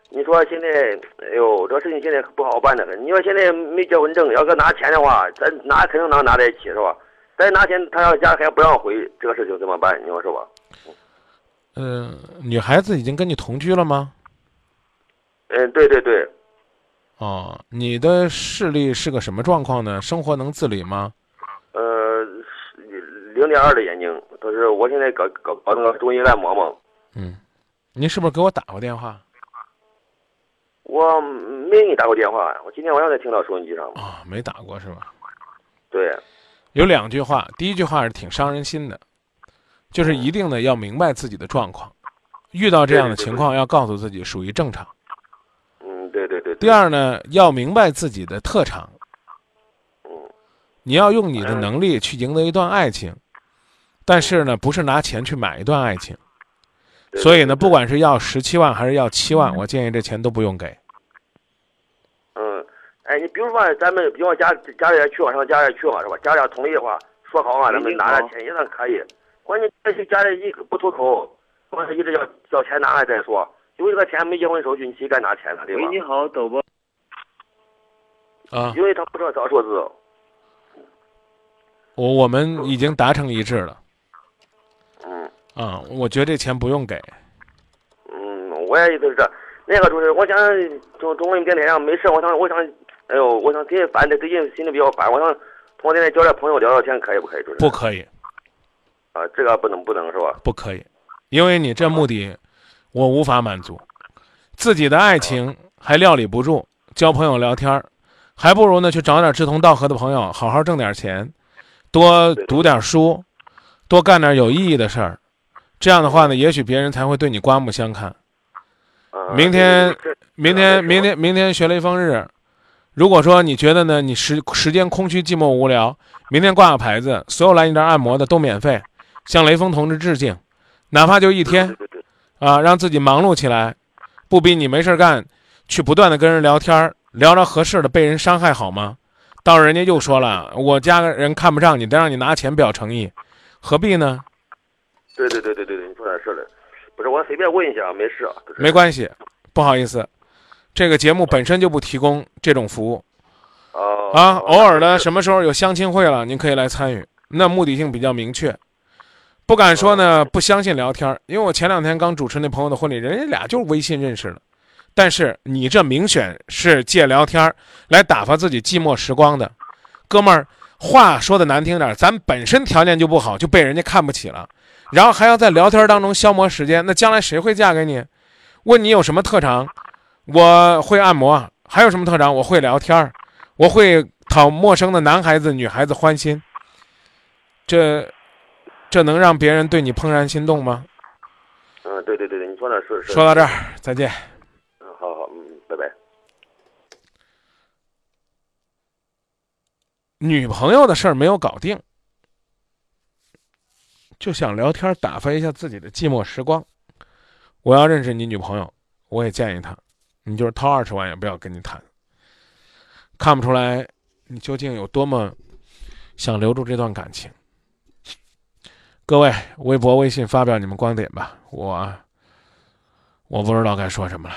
[SPEAKER 16] 你说现在，哎呦，这事情现在不好办的很。你说现在没结婚证，要搁拿钱的话，咱拿肯定能拿在一起，是吧？再拿钱，他要家还不让回，这个事情怎么办？你说是吧？
[SPEAKER 1] 嗯，女孩子已经跟你同居了吗？
[SPEAKER 16] 嗯，对对对。
[SPEAKER 1] 哦，你的视力是个什么状况呢？生活能自理吗？
[SPEAKER 16] 呃，零点二的眼睛。就是我现在搞搞搞那个中医按摩嘛。
[SPEAKER 1] 嗯，您是不是给我打过电话？
[SPEAKER 16] 我没给你打过电话，我今天晚上才听到收音机上。
[SPEAKER 1] 啊，没打过是吧？
[SPEAKER 16] 对。
[SPEAKER 1] 有两句话，第一句话是挺伤人心的，就是一定的要明白自己的状况，遇到这样的情况要告诉自己属于正常。第二呢，要明白自己的特长。
[SPEAKER 16] 嗯。
[SPEAKER 1] 你要用你的能力去赢得一段爱情。但是呢，不是拿钱去买一段爱情，所以呢，不管是要十七万还是要七万，我建议这钱都不用给。
[SPEAKER 16] 嗯，哎，你比如说咱们，比如说家家里去往上家里去嘛，是吧？家里同意的话，说好啊，咱们拿点钱也算可以。关键是家里一不出口，或者一直要要钱拿来再说。因为这个钱没结婚手续，你谁敢拿钱呢？对吧？
[SPEAKER 17] 喂，你好，导播。
[SPEAKER 1] 啊。
[SPEAKER 16] 因为他不知道咋说字。
[SPEAKER 1] 我我们已经达成一致了。
[SPEAKER 16] 嗯，
[SPEAKER 1] 啊，我觉得这钱不用给。
[SPEAKER 16] 嗯，我也意思是这，那个就是我想从中文电台上没事，我想我想，哎呦，我想最近烦的，最近心里比较烦，我想通过电台交点朋友聊聊天，可以不可以？就是
[SPEAKER 1] 不可以。
[SPEAKER 16] 啊，这个不能不能是吧？
[SPEAKER 1] 不可以，因为你这目的我无法满足，自己的爱情还料理不住，交朋友聊天还不如呢去找点志同道合的朋友，好好挣点钱，多读点书。多干点有意义的事儿，这样的话呢，也许别人才会对你刮目相看。明天，明天，明天，明天学雷锋日，如果说你觉得呢，你时时间空虚、寂寞、无聊，明天挂个牌子，所有来你这儿按摩的都免费，向雷锋同志致敬，哪怕就一天，啊，让自己忙碌起来，不比你没事干，去不断的跟人聊天，聊着合适的，被人伤害好吗？到时候人家又说了，我家人看不上你，得让你拿钱表诚意。何必呢？
[SPEAKER 16] 对对对对对对，你说点是的，不是我随便问一下，没事啊。
[SPEAKER 1] 没关系，不好意思，这个节目本身就不提供这种服务。
[SPEAKER 16] 哦。
[SPEAKER 1] 啊，偶尔的什么时候有相亲会了，您可以来参与。那目的性比较明确。不敢说呢，不相信聊天，因为我前两天刚主持那朋友的婚礼，人家俩就是微信认识的。但是你这明显是借聊天来打发自己寂寞时光的，哥们儿，话说的难听点，咱本身条件就不好，就被人家看不起了，然后还要在聊天当中消磨时间，那将来谁会嫁给你？问你有什么特长？我会按摩，还有什么特长？我会聊天，我会讨陌生的男孩子、女孩子欢心。这。这能让别人对你怦然心动吗？
[SPEAKER 16] 嗯，对对对对，你说那是是。
[SPEAKER 1] 说到这儿，再见。
[SPEAKER 16] 嗯，好好，嗯，拜拜。
[SPEAKER 1] 女朋友的事儿没有搞定，就想聊天打发一下自己的寂寞时光。我要认识你女朋友，我也建议她，你就是掏二十万也不要跟你谈。看不出来你究竟有多么想留住这段感情。各位，微博、微信发表你们观点吧，我我不知道该说什么了。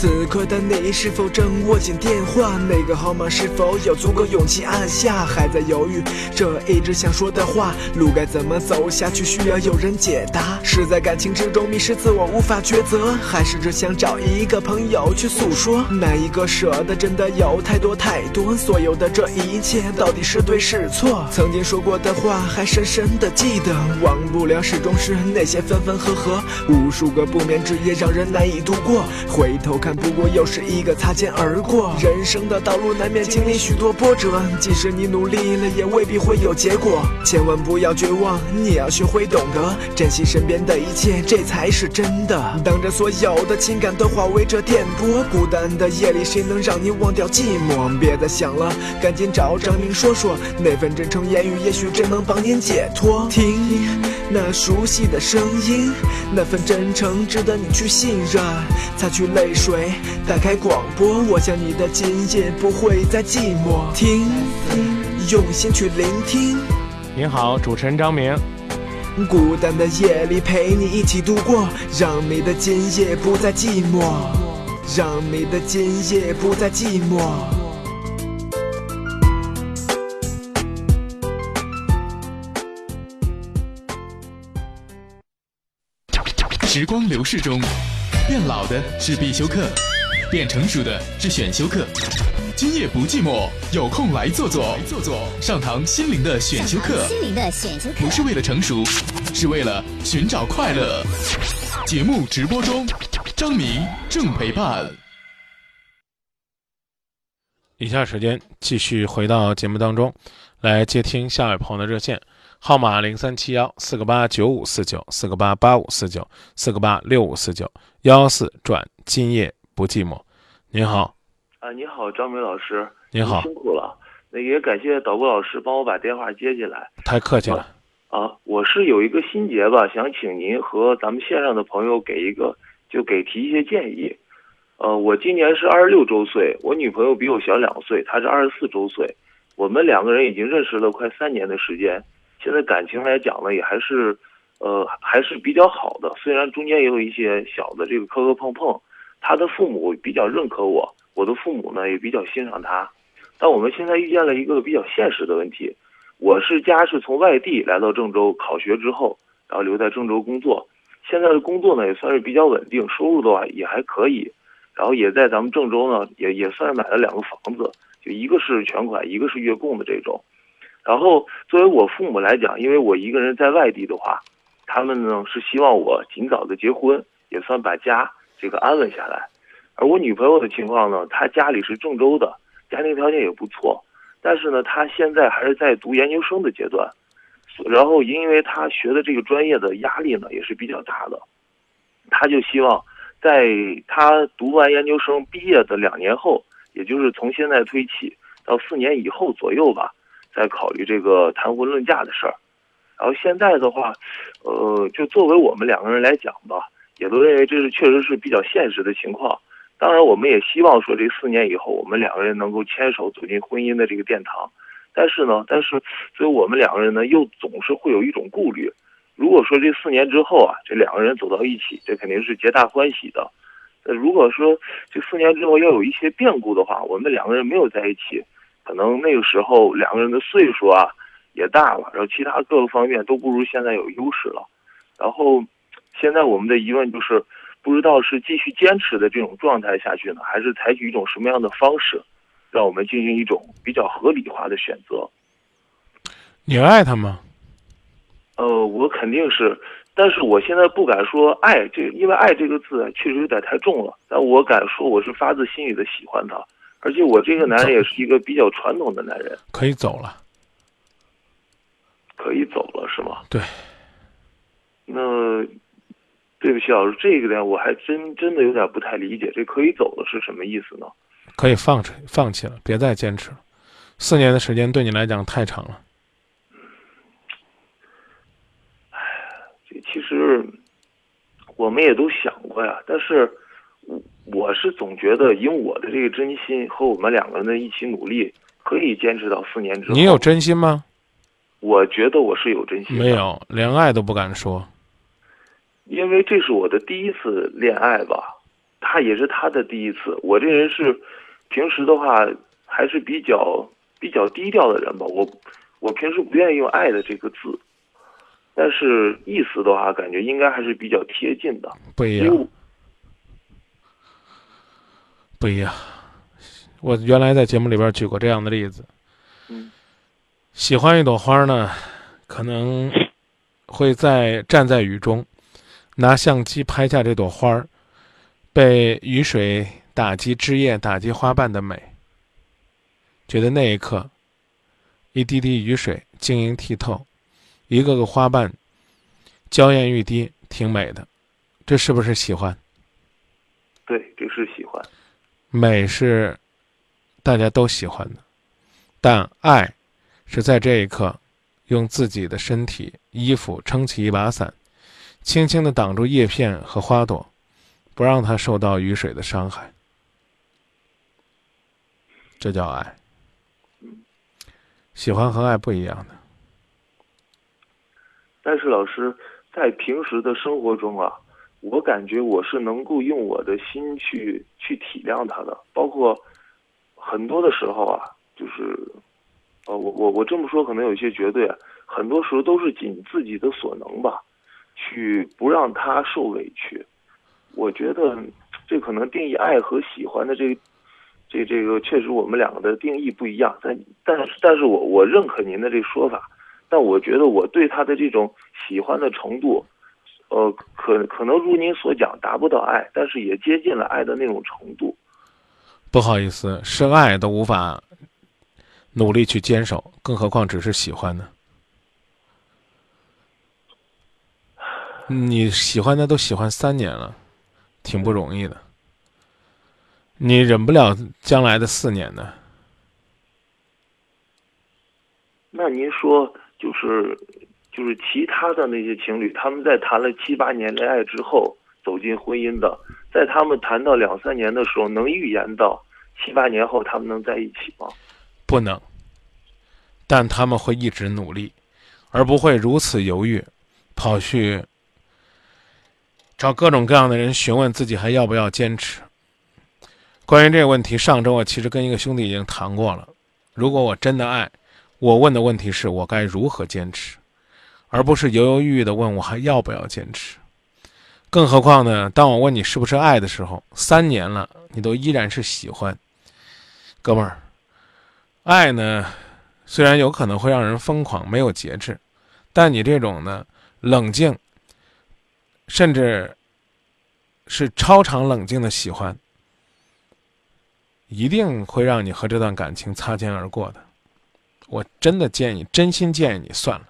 [SPEAKER 17] 此刻的你是否正握紧电话？那个号码是否有足够勇气按下？还在犹豫这一直想说的话，路该怎么走下去？需要有人解答。是在感情之中迷失自我无法抉择，还是只想找一个朋友去诉说？哪一个舍得真的有太多太多？所有的这一切到底是对是错？曾经说过的话还深深的记得，忘不了始终是那些分分合合，无数个不眠之夜让人难以度过。回头看。不过又是一个擦肩而过，人生的道路难免经历许多波折，即使你努力了，也未必会有结果。千万不要绝望，你要学会懂得珍惜身边的一切，这才是真的。当这所有的情感都化为这电波，孤单的夜里，谁能让你忘掉寂寞？别再想了，赶紧找张明说说，那份真诚言语，也许真能帮您解脱。听那熟悉的声音，那份真诚值得你去信任。擦去泪水。打开广播，我想你的今夜不会再寂寞。听，用心去聆听。
[SPEAKER 1] 您好，主持人张明。
[SPEAKER 17] 孤单的夜里陪你一起度过，让你的今夜不再寂寞，让你的今夜不再寂寞。
[SPEAKER 7] 时光流逝中。变老的是必修课，变成熟的是选修课。今夜不寂寞，有空来坐坐。坐坐，上堂心灵的选修课。
[SPEAKER 18] 心灵的选修课，
[SPEAKER 7] 不是为了成熟，是为了寻找快乐。节目直播中，张明正陪伴。
[SPEAKER 1] 以下时间继续回到节目当中，来接听下位朋友的热线。号码零三七幺四个八九五四九四个八八五四九四个八六五四九幺幺四转今夜不寂寞，您好，
[SPEAKER 19] 啊，你好，张明老师，
[SPEAKER 1] 您好，
[SPEAKER 19] 辛苦了，那也感谢导播老师帮我把电话接进来，
[SPEAKER 1] 太客气了，
[SPEAKER 19] 啊，我是有一个心结吧，想请您和咱们线上的朋友给一个，就给提一些建议，呃，我今年是二十六周岁，我女朋友比我小两岁，她是二十四周岁，我们两个人已经认识了快三年的时间。现在感情来讲呢，也还是，呃，还是比较好的。虽然中间也有一些小的这个磕磕碰碰，他的父母比较认可我，我的父母呢也比较欣赏他。但我们现在遇见了一个比较现实的问题，我是家是从外地来到郑州考学之后，然后留在郑州工作。现在的工作呢也算是比较稳定，收入的话也还可以。然后也在咱们郑州呢，也也算是买了两个房子，就一个是全款，一个是月供的这种。然后，作为我父母来讲，因为我一个人在外地的话，他们呢是希望我尽早的结婚，也算把家这个安稳下来。而我女朋友的情况呢，她家里是郑州的，家庭条件也不错，但是呢，她现在还是在读研究生的阶段。然后，因为她学的这个专业的压力呢也是比较大的，她就希望在她读完研究生毕业的两年后，也就是从现在推起。到四年以后左右吧，在考虑这个谈婚论嫁的事儿。然后现在的话，呃，就作为我们两个人来讲吧，也都认为这是确实是比较现实的情况。当然，我们也希望说这四年以后，我们两个人能够牵手走进婚姻的这个殿堂。但是呢，但是所以我们两个人呢，又总是会有一种顾虑。如果说这四年之后啊，这两个人走到一起，这肯定是皆大欢喜的。那如果说这四年之后要有一些变故的话，我们两个人没有在一起，可能那个时候两个人的岁数啊也大了，然后其他各个方面都不如现在有优势了。然后现在我们的疑问就是，不知道是继续坚持的这种状态下去呢，还是采取一种什么样的方式，让我们进行一种比较合理化的选择。
[SPEAKER 1] 你爱他吗？
[SPEAKER 19] 呃，我肯定是。但是我现在不敢说爱这，因为爱这个字确实有点太重了。但我敢说我是发自心里的喜欢他，而且我这个男人也是一个比较传统的男人。
[SPEAKER 1] 可以走了，
[SPEAKER 19] 可以走了是吗？
[SPEAKER 1] 对。
[SPEAKER 19] 那对不起老师，这个点我还真真的有点不太理解，这可以走了是什么意思呢？
[SPEAKER 1] 可以放弃，放弃了，别再坚持了。四年的时间对你来讲太长了这。
[SPEAKER 19] 其实我们也都想过呀，但是我是总觉得，以我的这个真心和我们两个人的一起努力，可以坚持到四年之后。
[SPEAKER 1] 你有真心吗？
[SPEAKER 19] 我觉得我是有真心。
[SPEAKER 1] 没有，连爱都不敢说。
[SPEAKER 19] 因为这是我的第一次恋爱吧，他也是他的第一次。我这人是平时的话还是比较比较低调的人吧，我我平时不愿意用“爱”的这个字。但是意思的话，感觉应该还是比较贴近的。
[SPEAKER 1] 不一样，不一样。我原来在节目里边举过这样的例子。
[SPEAKER 19] 嗯，
[SPEAKER 1] 喜欢一朵花呢，可能会在站在雨中，拿相机拍下这朵花儿被雨水打击枝叶、打击花瓣的美，觉得那一刻，一滴滴雨水晶莹剔透。一个个花瓣，娇艳欲滴，挺美的，这是不是喜欢？
[SPEAKER 19] 对，这是喜欢。
[SPEAKER 1] 美是大家都喜欢的，但爱是在这一刻，用自己的身体、衣服撑起一把伞，轻轻的挡住叶片和花朵，不让它受到雨水的伤害。这叫爱。喜欢和爱不一样的。
[SPEAKER 19] 但是老师，在平时的生活中啊，我感觉我是能够用我的心去去体谅他的，包括很多的时候啊，就是，呃，我我我这么说可能有些绝对，很多时候都是尽自己的所能吧，去不让他受委屈。我觉得这可能定义爱和喜欢的这这这个确实我们两个的定义不一样，但但是但是我我认可您的这说法。但我觉得我对他的这种喜欢的程度，呃，可可能如您所讲达不到爱，但是也接近了爱的那种程度。
[SPEAKER 1] 不好意思，是爱都无法努力去坚守，更何况只是喜欢呢？你喜欢的都喜欢三年了，挺不容易的。你忍不了将来的四年呢？
[SPEAKER 19] 那您说？就是，就是其他的那些情侣，他们在谈了七八年恋爱之后走进婚姻的，在他们谈到两三年的时候，能预言到七八年后他们能在一起吗？
[SPEAKER 1] 不能，但他们会一直努力，而不会如此犹豫，跑去找各种各样的人询问自己还要不要坚持。关于这个问题，上周我其实跟一个兄弟已经谈过了。如果我真的爱。我问的问题是我该如何坚持，而不是犹犹豫豫的问我还要不要坚持。更何况呢？当我问你是不是爱的时候，三年了，你都依然是喜欢。哥们儿，爱呢，虽然有可能会让人疯狂、没有节制，但你这种呢，冷静，甚至是超常冷静的喜欢，一定会让你和这段感情擦肩而过的。我真的建议，真心建议你算了。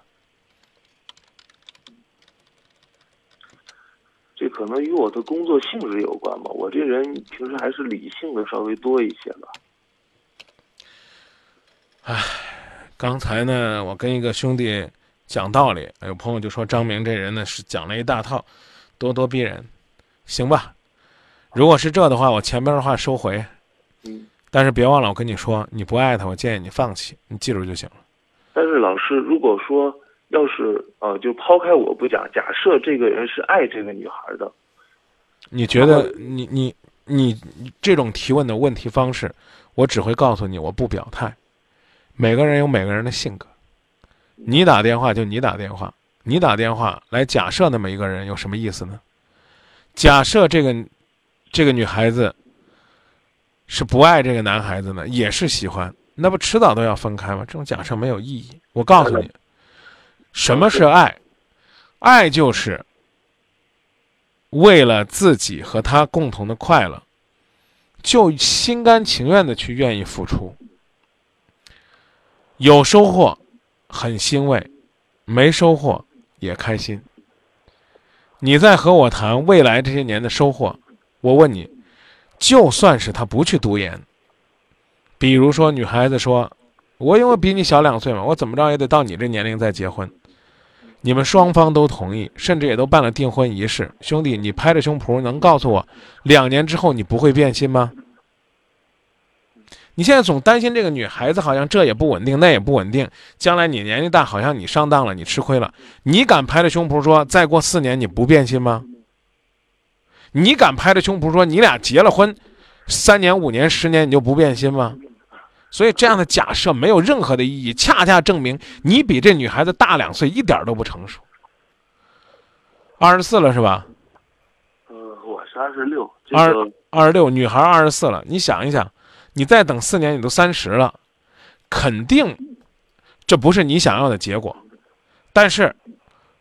[SPEAKER 19] 这可能与我的工作性质有关吧。我这人平时还是理性的稍微多一些吧。
[SPEAKER 1] 唉，刚才呢，我跟一个兄弟讲道理，有朋友就说张明这人呢是讲了一大套，咄咄逼人，行吧？如果是这的话，我前边的话收回。
[SPEAKER 19] 嗯。
[SPEAKER 1] 但是别忘了，我跟你说，你不爱他，我建议你放弃，你记住就行了。
[SPEAKER 19] 但是老师，如果说要是呃，就抛开我不讲，假设这个人是爱这个女孩的，
[SPEAKER 1] 你觉得你你你这种提问的问题方式，我只会告诉你，我不表态。每个人有每个人的性格，你打电话就你打电话，你打电话来假设那么一个人有什么意思呢？假设这个这个女孩子是不爱这个男孩子呢，也是喜欢，那不迟早都要分开吗？这种假设没有意义。我告诉你，什么是爱？爱就是为了自己和他共同的快乐，就心甘情愿的去愿意付出。有收获，很欣慰；没收获，也开心。你在和我谈未来这些年的收获，我问你，就算是他不去读研，比如说女孩子说：“我因为比你小两岁嘛，我怎么着也得到你这年龄再结婚。”你们双方都同意，甚至也都办了订婚仪式。兄弟，你拍着胸脯能告诉我，两年之后你不会变心吗？你现在总担心这个女孩子好像这也不稳定，那也不稳定，将来你年龄大，好像你上当了，你吃亏了。你敢拍着胸脯说再过四年你不变心吗？你敢拍着胸脯说你俩结了婚，三年、五年、十年你就不变心吗？所以这样的假设没有任何的意义，恰恰证明你比这女孩子大两岁，一点都不成熟。二十四了是吧？
[SPEAKER 19] 呃，我是二十六。
[SPEAKER 1] 二二十六，女孩二十四了，你想一想。你再等四年，你都三十了，肯定这不是你想要的结果。但是，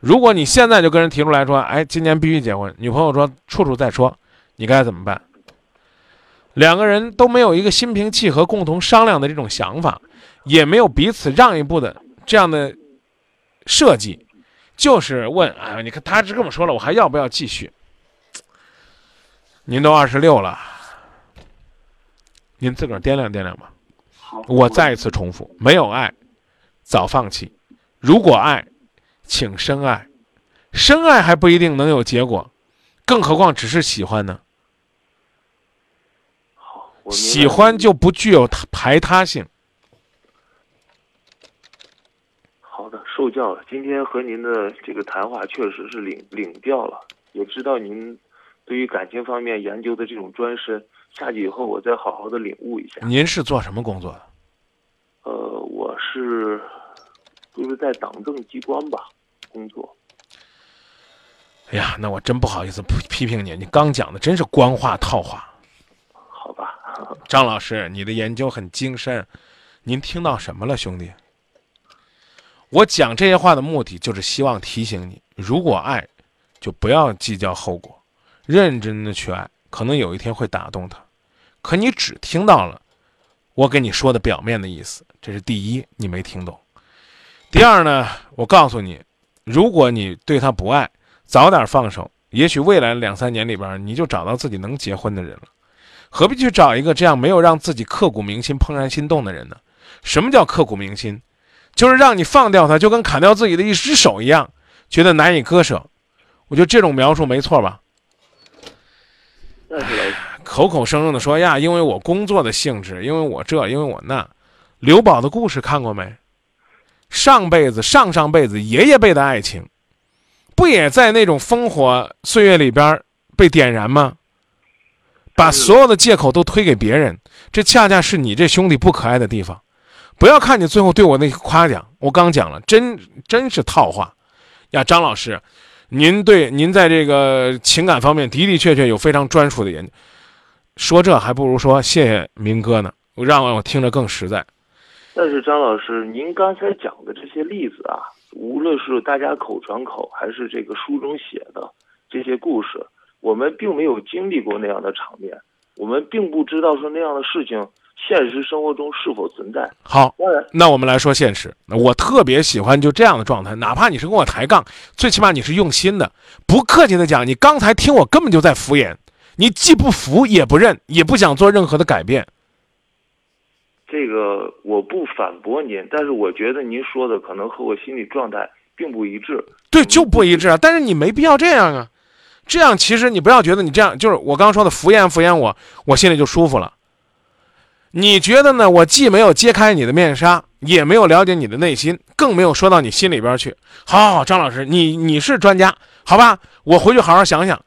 [SPEAKER 1] 如果你现在就跟人提出来说：“哎，今年必须结婚。”女朋友说：“处处再说。”你该怎么办？两个人都没有一个心平气和、共同商量的这种想法，也没有彼此让一步的这样的设计，就是问：“哎，你看他这么说了，我还要不要继续？”您都二十六了。您自个儿掂量掂量吧。我再一次重复：没有爱，早放弃；如果爱，请深爱。深爱还不一定能有结果，更何况只是喜欢呢？喜欢就不具有排他性。
[SPEAKER 19] 好的，受教了。今天和您的这个谈话确实是领领教了，也知道您对于感情方面研究的这种专深。下去以后，我再好好的领悟一下。
[SPEAKER 1] 您是做什么工作的？
[SPEAKER 19] 呃，我是，就是在党政机关吧工作。
[SPEAKER 1] 哎呀，那我真不好意思批批评你，你刚讲的真是官话套话。
[SPEAKER 19] 好吧，
[SPEAKER 1] 张老师，你的研究很精深，您听到什么了，兄弟？我讲这些话的目的就是希望提醒你：如果爱，就不要计较后果，认真的去爱。可能有一天会打动他，可你只听到了我跟你说的表面的意思，这是第一，你没听懂。第二呢，我告诉你，如果你对他不爱，早点放手，也许未来两三年里边你就找到自己能结婚的人了。何必去找一个这样没有让自己刻骨铭心、怦然心动的人呢？什么叫刻骨铭心？就是让你放掉他，就跟砍掉自己的一只手一样，觉得难以割舍。我觉得这种描述没错吧？口口声声的说呀，因为我工作的性质，因为我这，因为我那。刘宝的故事看过没？上辈子、上上辈子爷爷辈的爱情，不也在那种烽火岁月里边被点燃吗？把所有的借口都推给别人，这恰恰是你这兄弟不可爱的地方。不要看你最后对我那个夸奖，我刚讲了，真真是套话呀，张老师。您对您在这个情感方面的的确确有非常专属的研究，说这还不如说谢谢明哥呢，让我听着更实在。
[SPEAKER 19] 但是张老师，您刚才讲的这些例子啊，无论是大家口传口，还是这个书中写的这些故事，我们并没有经历过那样的场面，我们并不知道说那样的事情。现实生活中是否存在？
[SPEAKER 1] 好，那我们来说现实。我特别喜欢就这样的状态，哪怕你是跟我抬杠，最起码你是用心的。不客气的讲，你刚才听我根本就在敷衍，你既不服也不认，也不想做任何的改变。
[SPEAKER 19] 这个我不反驳您，但是我觉得您说的可能和我心理状态并不一致。
[SPEAKER 1] 对，就不一致啊！但是你没必要这样啊，这样其实你不要觉得你这样就是我刚刚说的敷衍敷衍我，我心里就舒服了。你觉得呢？我既没有揭开你的面纱，也没有了解你的内心，更没有说到你心里边去。好，好，好，张老师，你你是专家，好吧？我回去好好想想，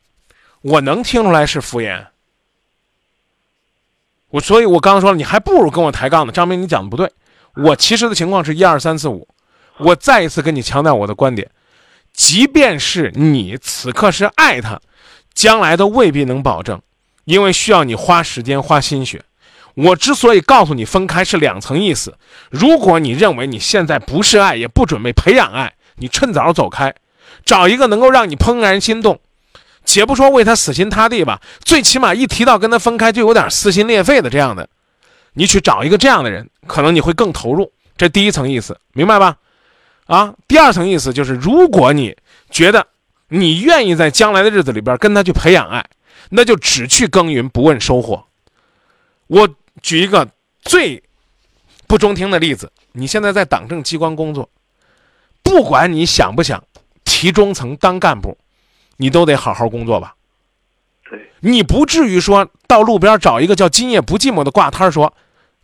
[SPEAKER 1] 我能听出来是敷衍。我所以，我刚刚说了，你还不如跟我抬杠呢。张明，你讲的不对，我其实的情况是一二三四五。我再一次跟你强调我的观点，即便是你此刻是爱他，将来都未必能保证，因为需要你花时间花心血。我之所以告诉你分开是两层意思。如果你认为你现在不是爱，也不准备培养爱，你趁早走开，找一个能够让你怦然心动，且不说为他死心塌地吧，最起码一提到跟他分开就有点撕心裂肺的这样的，你去找一个这样的人，可能你会更投入。这第一层意思，明白吧？啊，第二层意思就是，如果你觉得你愿意在将来的日子里边跟他去培养爱，那就只去耕耘，不问收获。我。举一个最不中听的例子，你现在在党政机关工作，不管你想不想提中层当干部，你都得好好工作吧。
[SPEAKER 19] 对，
[SPEAKER 1] 你不至于说到路边找一个叫“今夜不寂寞”的挂摊说：“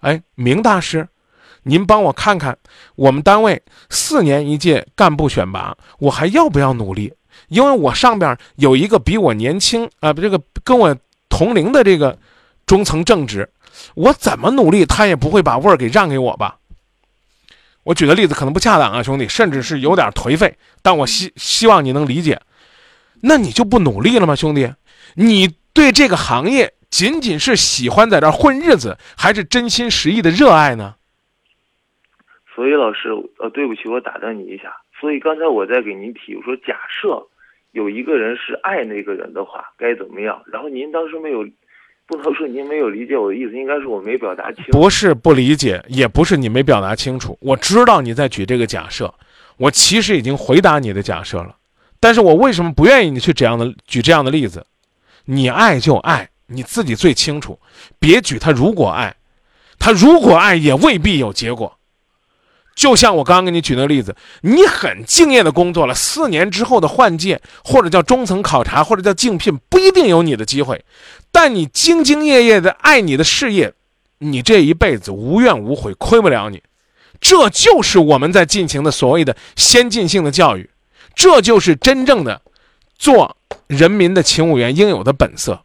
[SPEAKER 1] 哎，明大师，您帮我看看，我们单位四年一届干部选拔，我还要不要努力？因为我上边有一个比我年轻啊，这个跟我同龄的这个中层正职。”我怎么努力，他也不会把位儿给让给我吧？我举的例子可能不恰当啊，兄弟，甚至是有点颓废，但我希希望你能理解。那你就不努力了吗，兄弟？你对这个行业仅仅是喜欢在这混日子，还是真心实意的热爱呢？
[SPEAKER 19] 所以老师，呃，对不起，我打断你一下。所以刚才我在给您提，我说假设有一个人是爱那个人的话，该怎么样？然后您当时没有。不能说您没有理解我的意思，应该是我没表达清。
[SPEAKER 1] 不是不理解，也不是你没表达清楚。我知道你在举这个假设，我其实已经回答你的假设了。但是我为什么不愿意你去这样的举这样的例子？你爱就爱，你自己最清楚。别举他如果爱，他如果爱也未必有结果。就像我刚刚给你举那个例子，你很敬业的工作了，四年之后的换届，或者叫中层考察，或者叫竞聘，不一定有你的机会。但你兢兢业业的爱你的事业，你这一辈子无怨无悔，亏不了你。这就是我们在进行的所谓的先进性的教育，这就是真正的做人民的勤务员应有的本色。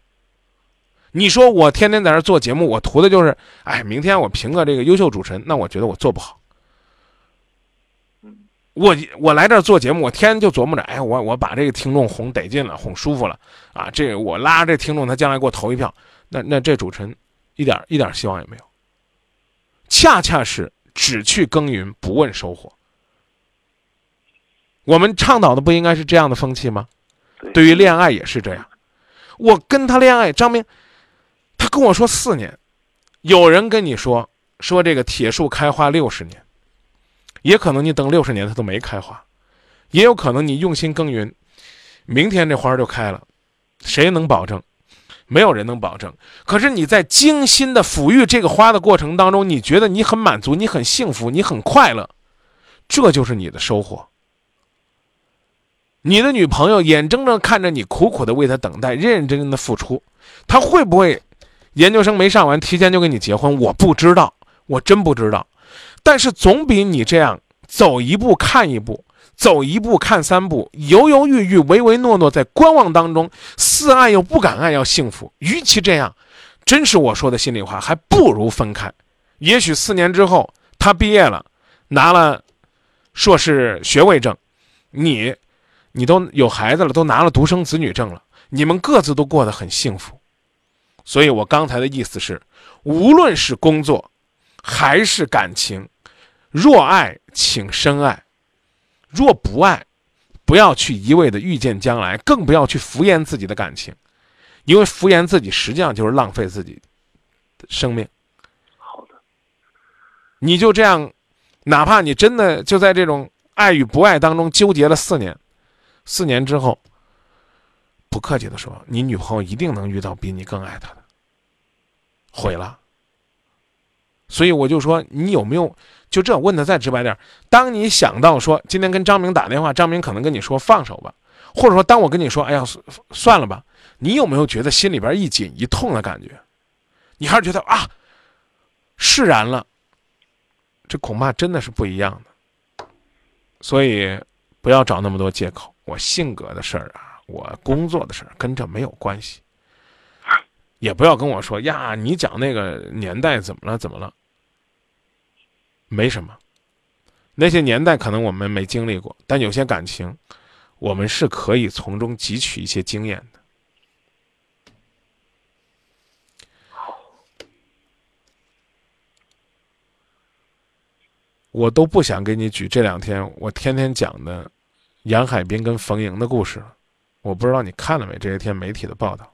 [SPEAKER 1] 你说我天天在这做节目，我图的就是，哎，明天我评个这个优秀主持人，那我觉得我做不好。我我来这儿做节目，我天天就琢磨着，哎，我我把这个听众哄得劲了，哄舒服了，啊，这我拉着这听众，他将来给我投一票，那那这主持人一点一点希望也没有。恰恰是只去耕耘，不问收获。我们倡导的不应该是这样的风气吗？对于恋爱也是这样。我跟他恋爱，张明，他跟我说四年，有人跟你说说这个铁树开花六十年。也可能你等六十年它都没开花，也有可能你用心耕耘，明天这花就开了，谁能保证？没有人能保证。可是你在精心的抚育这个花的过程当中，你觉得你很满足，你很幸福，你很快乐，这就是你的收获。你的女朋友眼睁睁看着你苦苦的为她等待，认认真真的付出，她会不会研究生没上完提前就跟你结婚？我不知道，我真不知道。但是总比你这样走一步看一步，走一步看三步，犹犹豫豫、唯唯诺诺，在观望当中，似爱又不敢爱要幸福。与其这样，真是我说的心里话，还不如分开。也许四年之后，他毕业了，拿了硕士学位证，你，你都有孩子了，都拿了独生子女证了，你们各自都过得很幸福。所以我刚才的意思是，无论是工作，还是感情。若爱，请深爱；若不爱，不要去一味的预见将来，更不要去敷衍自己的感情，因为敷衍自己实际上就是浪费自己的生命。
[SPEAKER 19] 好的，
[SPEAKER 1] 你就这样，哪怕你真的就在这种爱与不爱当中纠结了四年，四年之后，不客气的说，你女朋友一定能遇到比你更爱她的，毁了。所以我就说，你有没有就这问的再直白点？当你想到说今天跟张明打电话，张明可能跟你说放手吧，或者说当我跟你说，哎呀，算算了吧，你有没有觉得心里边一紧一痛的感觉？你还是觉得啊，释然了？这恐怕真的是不一样的。所以不要找那么多借口，我性格的事儿啊，我工作的事儿跟这没有关系。也不要跟我说呀，你讲那个年代怎么了？怎么了？没什么，那些年代可能我们没经历过，但有些感情，我们是可以从中汲取一些经验的。我都不想给你举这两天我天天讲的杨海滨跟冯莹的故事了。我不知道你看了没这些天媒体的报道。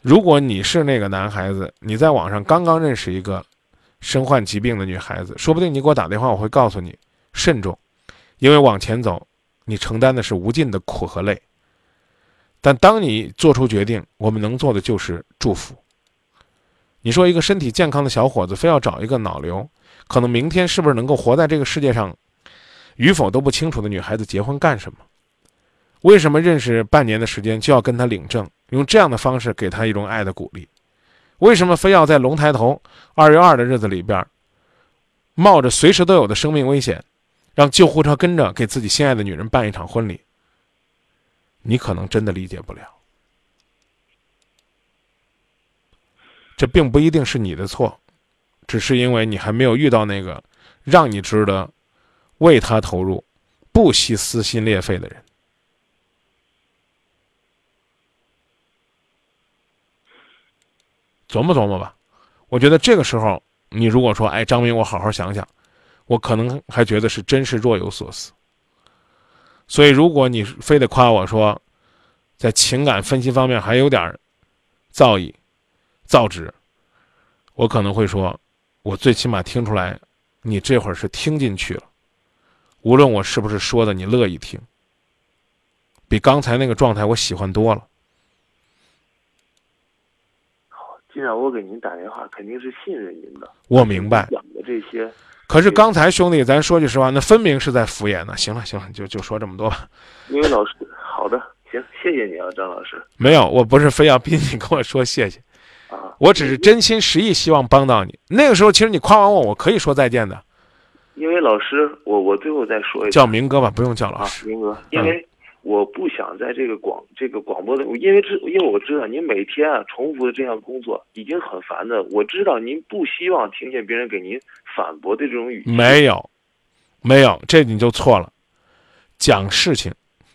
[SPEAKER 1] 如果你是那个男孩子，你在网上刚刚认识一个身患疾病的女孩子，说不定你给我打电话，我会告诉你慎重，因为往前走，你承担的是无尽的苦和累。但当你做出决定，我们能做的就是祝福。你说一个身体健康的小伙子非要找一个脑瘤，可能明天是不是能够活在这个世界上，与否都不清楚的女孩子结婚干什么？为什么认识半年的时间就要跟他领证？用这样的方式给他一种爱的鼓励，为什么非要在龙抬头二月二的日子里边，冒着随时都有的生命危险，让救护车跟着给自己心爱的女人办一场婚礼？你可能真的理解不了，这并不一定是你的错，只是因为你还没有遇到那个让你值得为他投入、不惜撕心裂肺的人。琢磨琢磨吧，我觉得这个时候，你如果说，哎，张明，我好好想想，我可能还觉得是真是若有所思。所以，如果你非得夸我说，在情感分析方面还有点造诣、造纸，我可能会说，我最起码听出来，你这会儿是听进去了，无论我是不是说的，你乐意听，比刚才那个状态我喜欢多了。
[SPEAKER 19] 既然我给您打电话，肯定是信任您的。
[SPEAKER 1] 我明白
[SPEAKER 19] 讲的这些，
[SPEAKER 1] 可是刚才兄弟，咱说句实话，那分明是在敷衍呢。行了行了，就就说这么多吧。
[SPEAKER 19] 因为老师，好的，行，谢谢你啊，张老师。
[SPEAKER 1] 没有，我不是非要逼你跟我说谢谢，
[SPEAKER 19] 啊，
[SPEAKER 1] 我只是真心实意希望帮到你。那个时候，其实你夸完我，我可以说再见的。
[SPEAKER 19] 因为老师，我我最后再说一
[SPEAKER 1] 叫明哥吧，不用叫老师。
[SPEAKER 19] 啊、明哥，因为。我不想在这个广这个广播的，因为知因为我知道您每天啊重复的这项工作已经很烦的。我知道您不希望听见别人给您反驳的这种语。
[SPEAKER 1] 没有，没有，这你就错了。讲事情，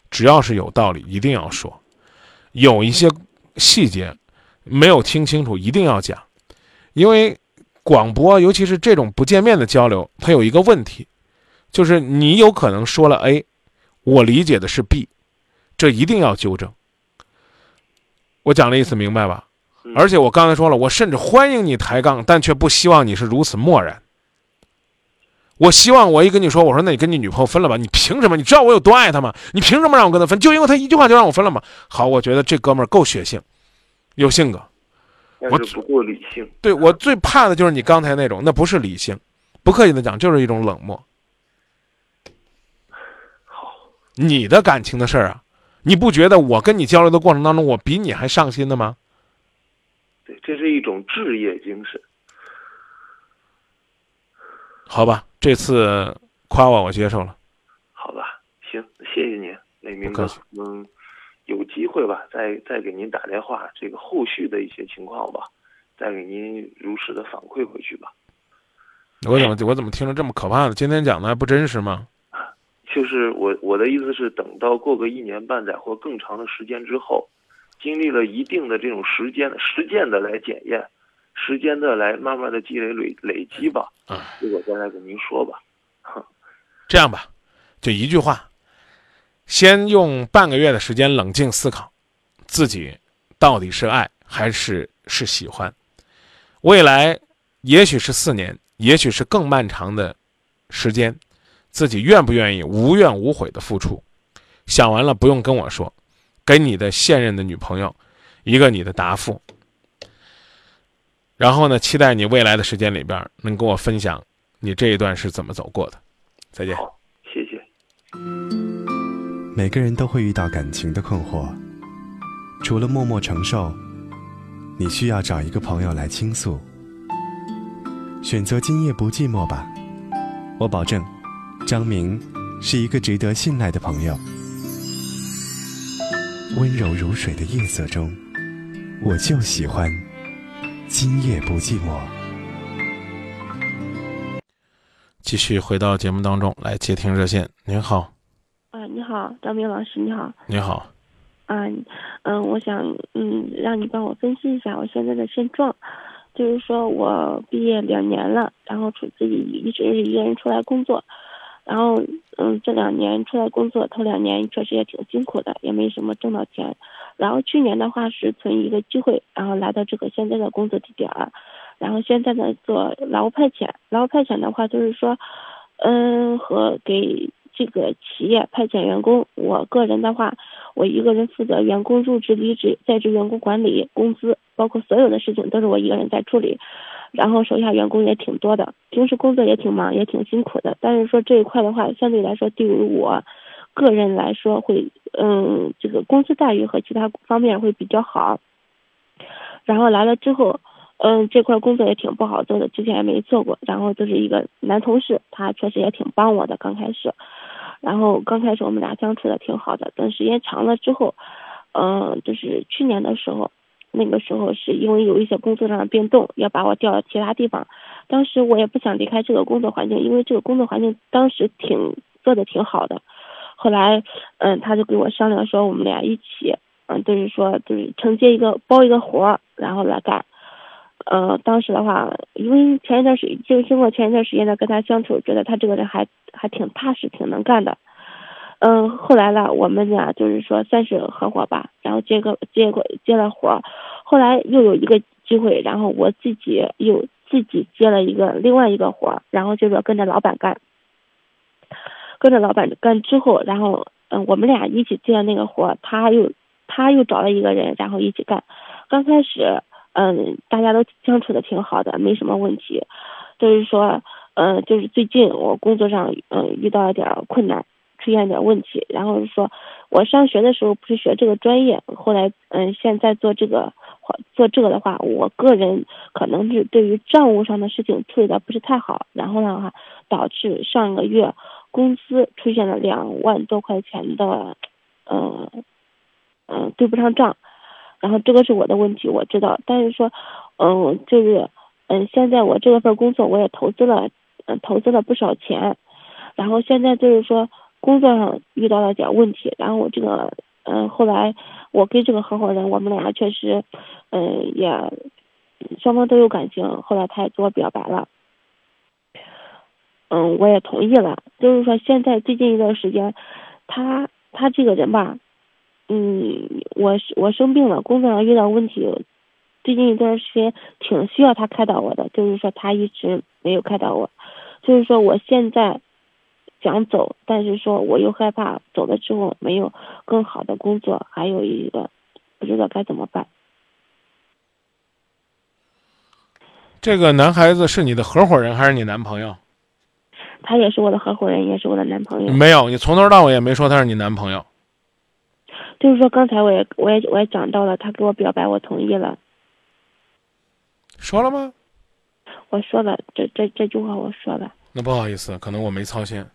[SPEAKER 1] 只要是有道理，一定要说。有一些细节没有听清楚，一定要讲。因为广播，尤其是这种不见面的交流，它有一个问题，就是你有可能说了 A，我理解的是 B。这一定要纠正。我讲的意思明白吧？而且我刚才说了，我甚至欢迎你抬杠，但却不希望你是如此漠然。我希望我一跟你说，我说那你跟你女朋友分了吧？你凭什么？你知道我有多爱她吗？你凭什么让我跟她分？就因为她一句话就让我分了吗？好，我觉得这哥们儿够血性，有性格。
[SPEAKER 19] 我不够理性。
[SPEAKER 1] 对我最怕的就是你刚才那种，那不是理性，不客气的讲，就是一种冷漠。
[SPEAKER 19] 好，
[SPEAKER 1] 你的感情的事儿啊。你不觉得我跟你交流的过程当中，我比你还上心的吗？
[SPEAKER 19] 对，这是一种置业精神。
[SPEAKER 1] 好吧，这次夸我，我接受了。
[SPEAKER 19] 好吧，行，谢谢您，那明哥，嗯，有机会吧，再再给您打电话，这个后续的一些情况吧，再给您如实的反馈回去吧。
[SPEAKER 1] 我怎么我怎么听着这么可怕呢？今天讲的还不真实吗？
[SPEAKER 19] 就是我我的意思是，等到过个一年半载或更长的时间之后，经历了一定的这种时间的实践的来检验，时间的来慢慢的积累累累积吧。
[SPEAKER 1] 啊，
[SPEAKER 19] 我再来跟您说吧。
[SPEAKER 1] 这样吧，就一句话，先用半个月的时间冷静思考，自己到底是爱还是是喜欢。未来也许是四年，也许是更漫长的时间。自己愿不愿意无怨无悔的付出？想完了不用跟我说，给你的现任的女朋友一个你的答复。然后呢，期待你未来的时间里边能跟我分享你这一段是怎么走过的。再见。
[SPEAKER 19] 谢谢。
[SPEAKER 11] 每个人都会遇到感情的困惑，除了默默承受，你需要找一个朋友来倾诉。选择今夜不寂寞吧，我保证，张明是一个值得信赖的朋友。温柔如水的夜色中，我就喜欢今夜不寂寞。
[SPEAKER 1] 继续回到节目当中来接听热线。您好，
[SPEAKER 18] 啊，你好，张明老师，你好。
[SPEAKER 1] 你好。
[SPEAKER 18] 啊，嗯，我想，嗯，让你帮我分析一下我现在的现状。就是说我毕业两年了，然后出自己一直是一个人出来工作，然后嗯，这两年出来工作，头两年确实也挺辛苦的，也没什么挣到钱。然后去年的话是存一个机会，然后来到这个现在的工作地点儿，然后现在呢做劳务派遣，劳务派遣的话就是说，嗯，和给这个企业派遣员工，我个人的话，我一个人负责员工入职、离职、在职员工管理、工资。包括所有的事情都是我一个人在处理，然后手下员工也挺多的，平时工作也挺忙，也挺辛苦的。但是说这一块的话，相对来说对于我个人来说会，嗯，这个工资待遇和其他方面会比较好。然后来了之后，嗯，这块工作也挺不好做的，之前也没做过。然后就是一个男同事，他确实也挺帮我的，刚开始。然后刚开始我们俩相处的挺好的，等时间长了之后，嗯，就是去年的时候。那个时候是因为有一些工作上的变动，要把我调到其他地方。当时我也不想离开这个工作环境，因为这个工作环境当时挺做的挺好的。后来，嗯，他就跟我商量说，我们俩一起，嗯，就是说就是承接一个包一个活儿，然后来干。呃，当时的话，因为前一段时就经过前一段时间的跟他相处，觉得他这个人还还挺踏实，挺能干的。嗯，后来呢，我们俩就是说算是合伙吧，然后接个接个接了活儿，后来又有一个机会，然后我自己又自己接了一个另外一个活儿，然后就说跟着老板干，跟着老板干之后，然后嗯，我们俩一起接了那个活儿，他又他又找了一个人，然后一起干。刚开始嗯，大家都相处的挺好的，没什么问题，就是说嗯，就是最近我工作上嗯遇到了点困难。出现点问题，然后是说，我上学的时候不是学这个专业，后来嗯，现在做这个做这个的话，我个人可能是对于账务上的事情处理的不是太好，然后的话导致上个月工资出现了两万多块钱的，嗯嗯对不上账，然后这个是我的问题，我知道，但是说嗯就是嗯现在我这个份工作我也投资了嗯投资了不少钱，然后现在就是说。工作上遇到了点问题，然后我这个，嗯，后来我跟这个合伙人，我们俩确实，嗯，也双方都有感情。后来他也跟我表白了，嗯，我也同意了。就是说，现在最近一段时间，他他这个人吧，嗯，我我生病了，工作上遇到问题，最近一段时间挺需要他开导我的。就是说，他一直没有开导我。就是说，我现在。想走，但是说我又害怕走了之后没有更好的工作，还有一个不知道该怎么办。
[SPEAKER 1] 这个男孩子是你的合伙人还是你男朋友？
[SPEAKER 18] 他也是我的合伙人，也是我的男朋友。
[SPEAKER 1] 没有，你从头到尾也没说他是你男朋友。
[SPEAKER 18] 就是说，刚才我也我也我也讲到了，他给我表白，我同意了。
[SPEAKER 1] 说了吗？
[SPEAKER 18] 我说了，这这这句话我说了。
[SPEAKER 1] 那不好意思，可能我没操心。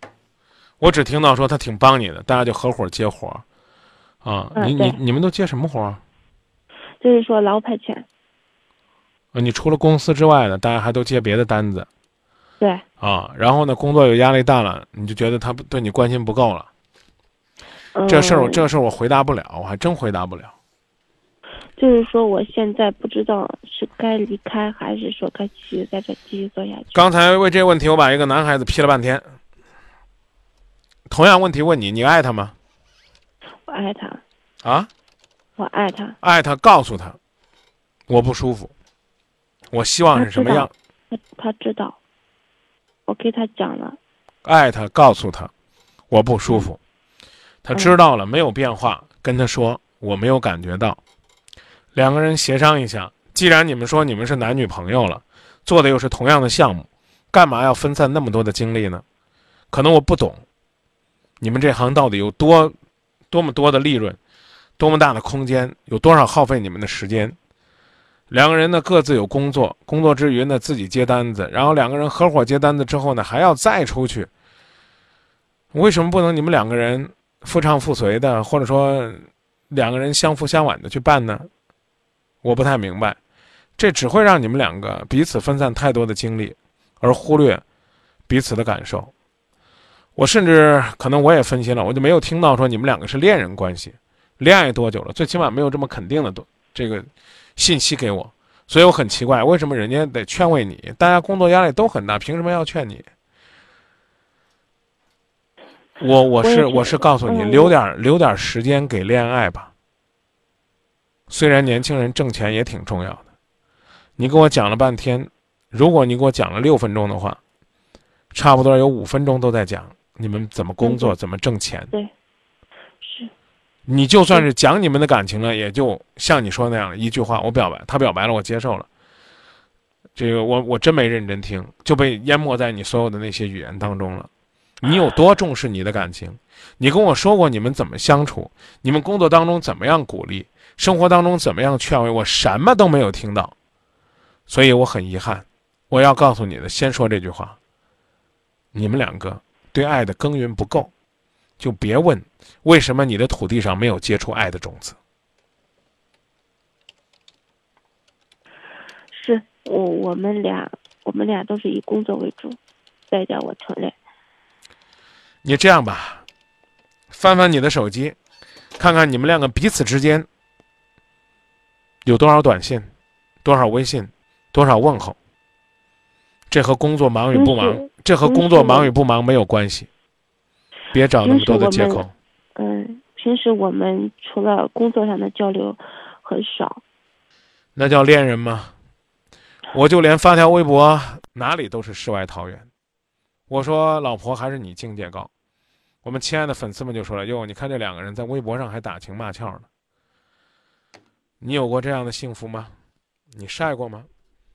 [SPEAKER 1] 我只听到说他挺帮你的，大家就合伙接活儿，啊，你你你们都接什么活儿？
[SPEAKER 18] 就是说劳务派遣。
[SPEAKER 1] 啊，你除了公司之外的，大家还都接别的单子。
[SPEAKER 18] 对。
[SPEAKER 1] 啊，然后呢，工作有压力大了，你就觉得他对你关心不够了。这事儿我这事儿我回答不了，我还真回答不了。
[SPEAKER 18] 就是说，我现在不知道是该离开，还是说该继续在这继续做下去。
[SPEAKER 1] 刚才为这个问题，我把一个男孩子批了半天。同样问题问你，你爱他吗？
[SPEAKER 18] 我爱他。
[SPEAKER 1] 啊？
[SPEAKER 18] 我爱他。
[SPEAKER 1] 爱他，告诉他，我不舒服。我希望是什么样？
[SPEAKER 18] 他他知道。我给他讲了。
[SPEAKER 1] 爱他，告诉他，我不舒服。他知道了，没有变化，跟他说我没有感觉到。两个人协商一下，既然你们说你们是男女朋友了，做的又是同样的项目，干嘛要分散那么多的精力呢？可能我不懂，你们这行到底有多多么多的利润，多么大的空间，有多少耗费你们的时间？两个人呢各自有工作，工作之余呢自己接单子，然后两个人合伙接单子之后呢还要再出去。为什么不能你们两个人夫唱妇随的，或者说两个人相扶相挽的去办呢？我不太明白，这只会让你们两个彼此分散太多的精力，而忽略彼此的感受。我甚至可能我也分析了，我就没有听到说你们两个是恋人关系，恋爱多久了？最起码没有这么肯定的多这个信息给我，所以我很奇怪，为什么人家得劝慰你？大家工作压力都很大，凭什么要劝你？我我是我是告诉你，留点留点时间给恋爱吧。虽然年轻人挣钱也挺重要的，你给我讲了半天，如果你给我讲了六分钟的话，差不多有五分钟都在讲你们怎么工作、怎么挣钱。
[SPEAKER 18] 对，是。
[SPEAKER 1] 你就算是讲你们的感情了，也就像你说那样一句话，我表白，他表白了，我接受了。这个我我真没认真听，就被淹没在你所有的那些语言当中了。你有多重视你的感情？你跟我说过你们怎么相处？你们工作当中怎么样鼓励？生活当中怎么样劝慰？我什么都没有听到，所以我很遗憾。我要告诉你的，先说这句话：你们两个对爱的耕耘不够，就别问为什么你的土地上没有结出爱的种子。
[SPEAKER 18] 是我我们俩，我们俩都是以工作为主，再叫我承认。
[SPEAKER 1] 你这样吧，翻翻你的手机，看看你们两个彼此之间有多少短信、多少微信、多少问候。这和工作忙与不忙，这和工作忙与不忙没有关系。别找那么多的借口。
[SPEAKER 18] 嗯，平时我们除了工作上的交流很少。
[SPEAKER 1] 那叫恋人吗？我就连发条微博，哪里都是世外桃源。我说：“老婆，还是你境界高。”我们亲爱的粉丝们就说了：“哟，你看这两个人在微博上还打情骂俏呢。你有过这样的幸福吗？你晒过吗？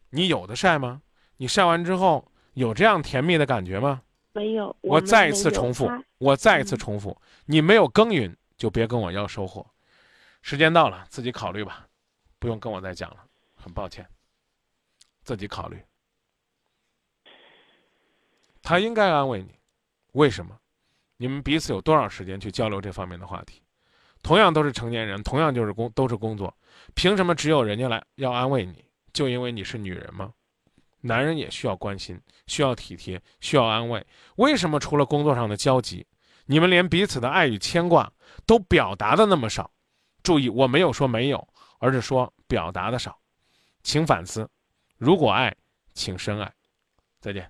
[SPEAKER 1] 你有的晒吗？你晒完之后有这样甜蜜的感觉吗？
[SPEAKER 18] 没有。
[SPEAKER 1] 我再一次重复，我再一次重复，你没有耕耘，就别跟我要收获。时间到了，自己考虑吧，不用跟我再讲了。很抱歉，自己考虑。”他应该安慰你，为什么？你们彼此有多少时间去交流这方面的话题？同样都是成年人，同样就是工都是工作，凭什么只有人家来要安慰你？就因为你是女人吗？男人也需要关心，需要体贴，需要安慰。为什么除了工作上的交集，你们连彼此的爱与牵挂都表达的那么少？注意，我没有说没有，而是说表达的少，请反思。如果爱，请深爱。再见。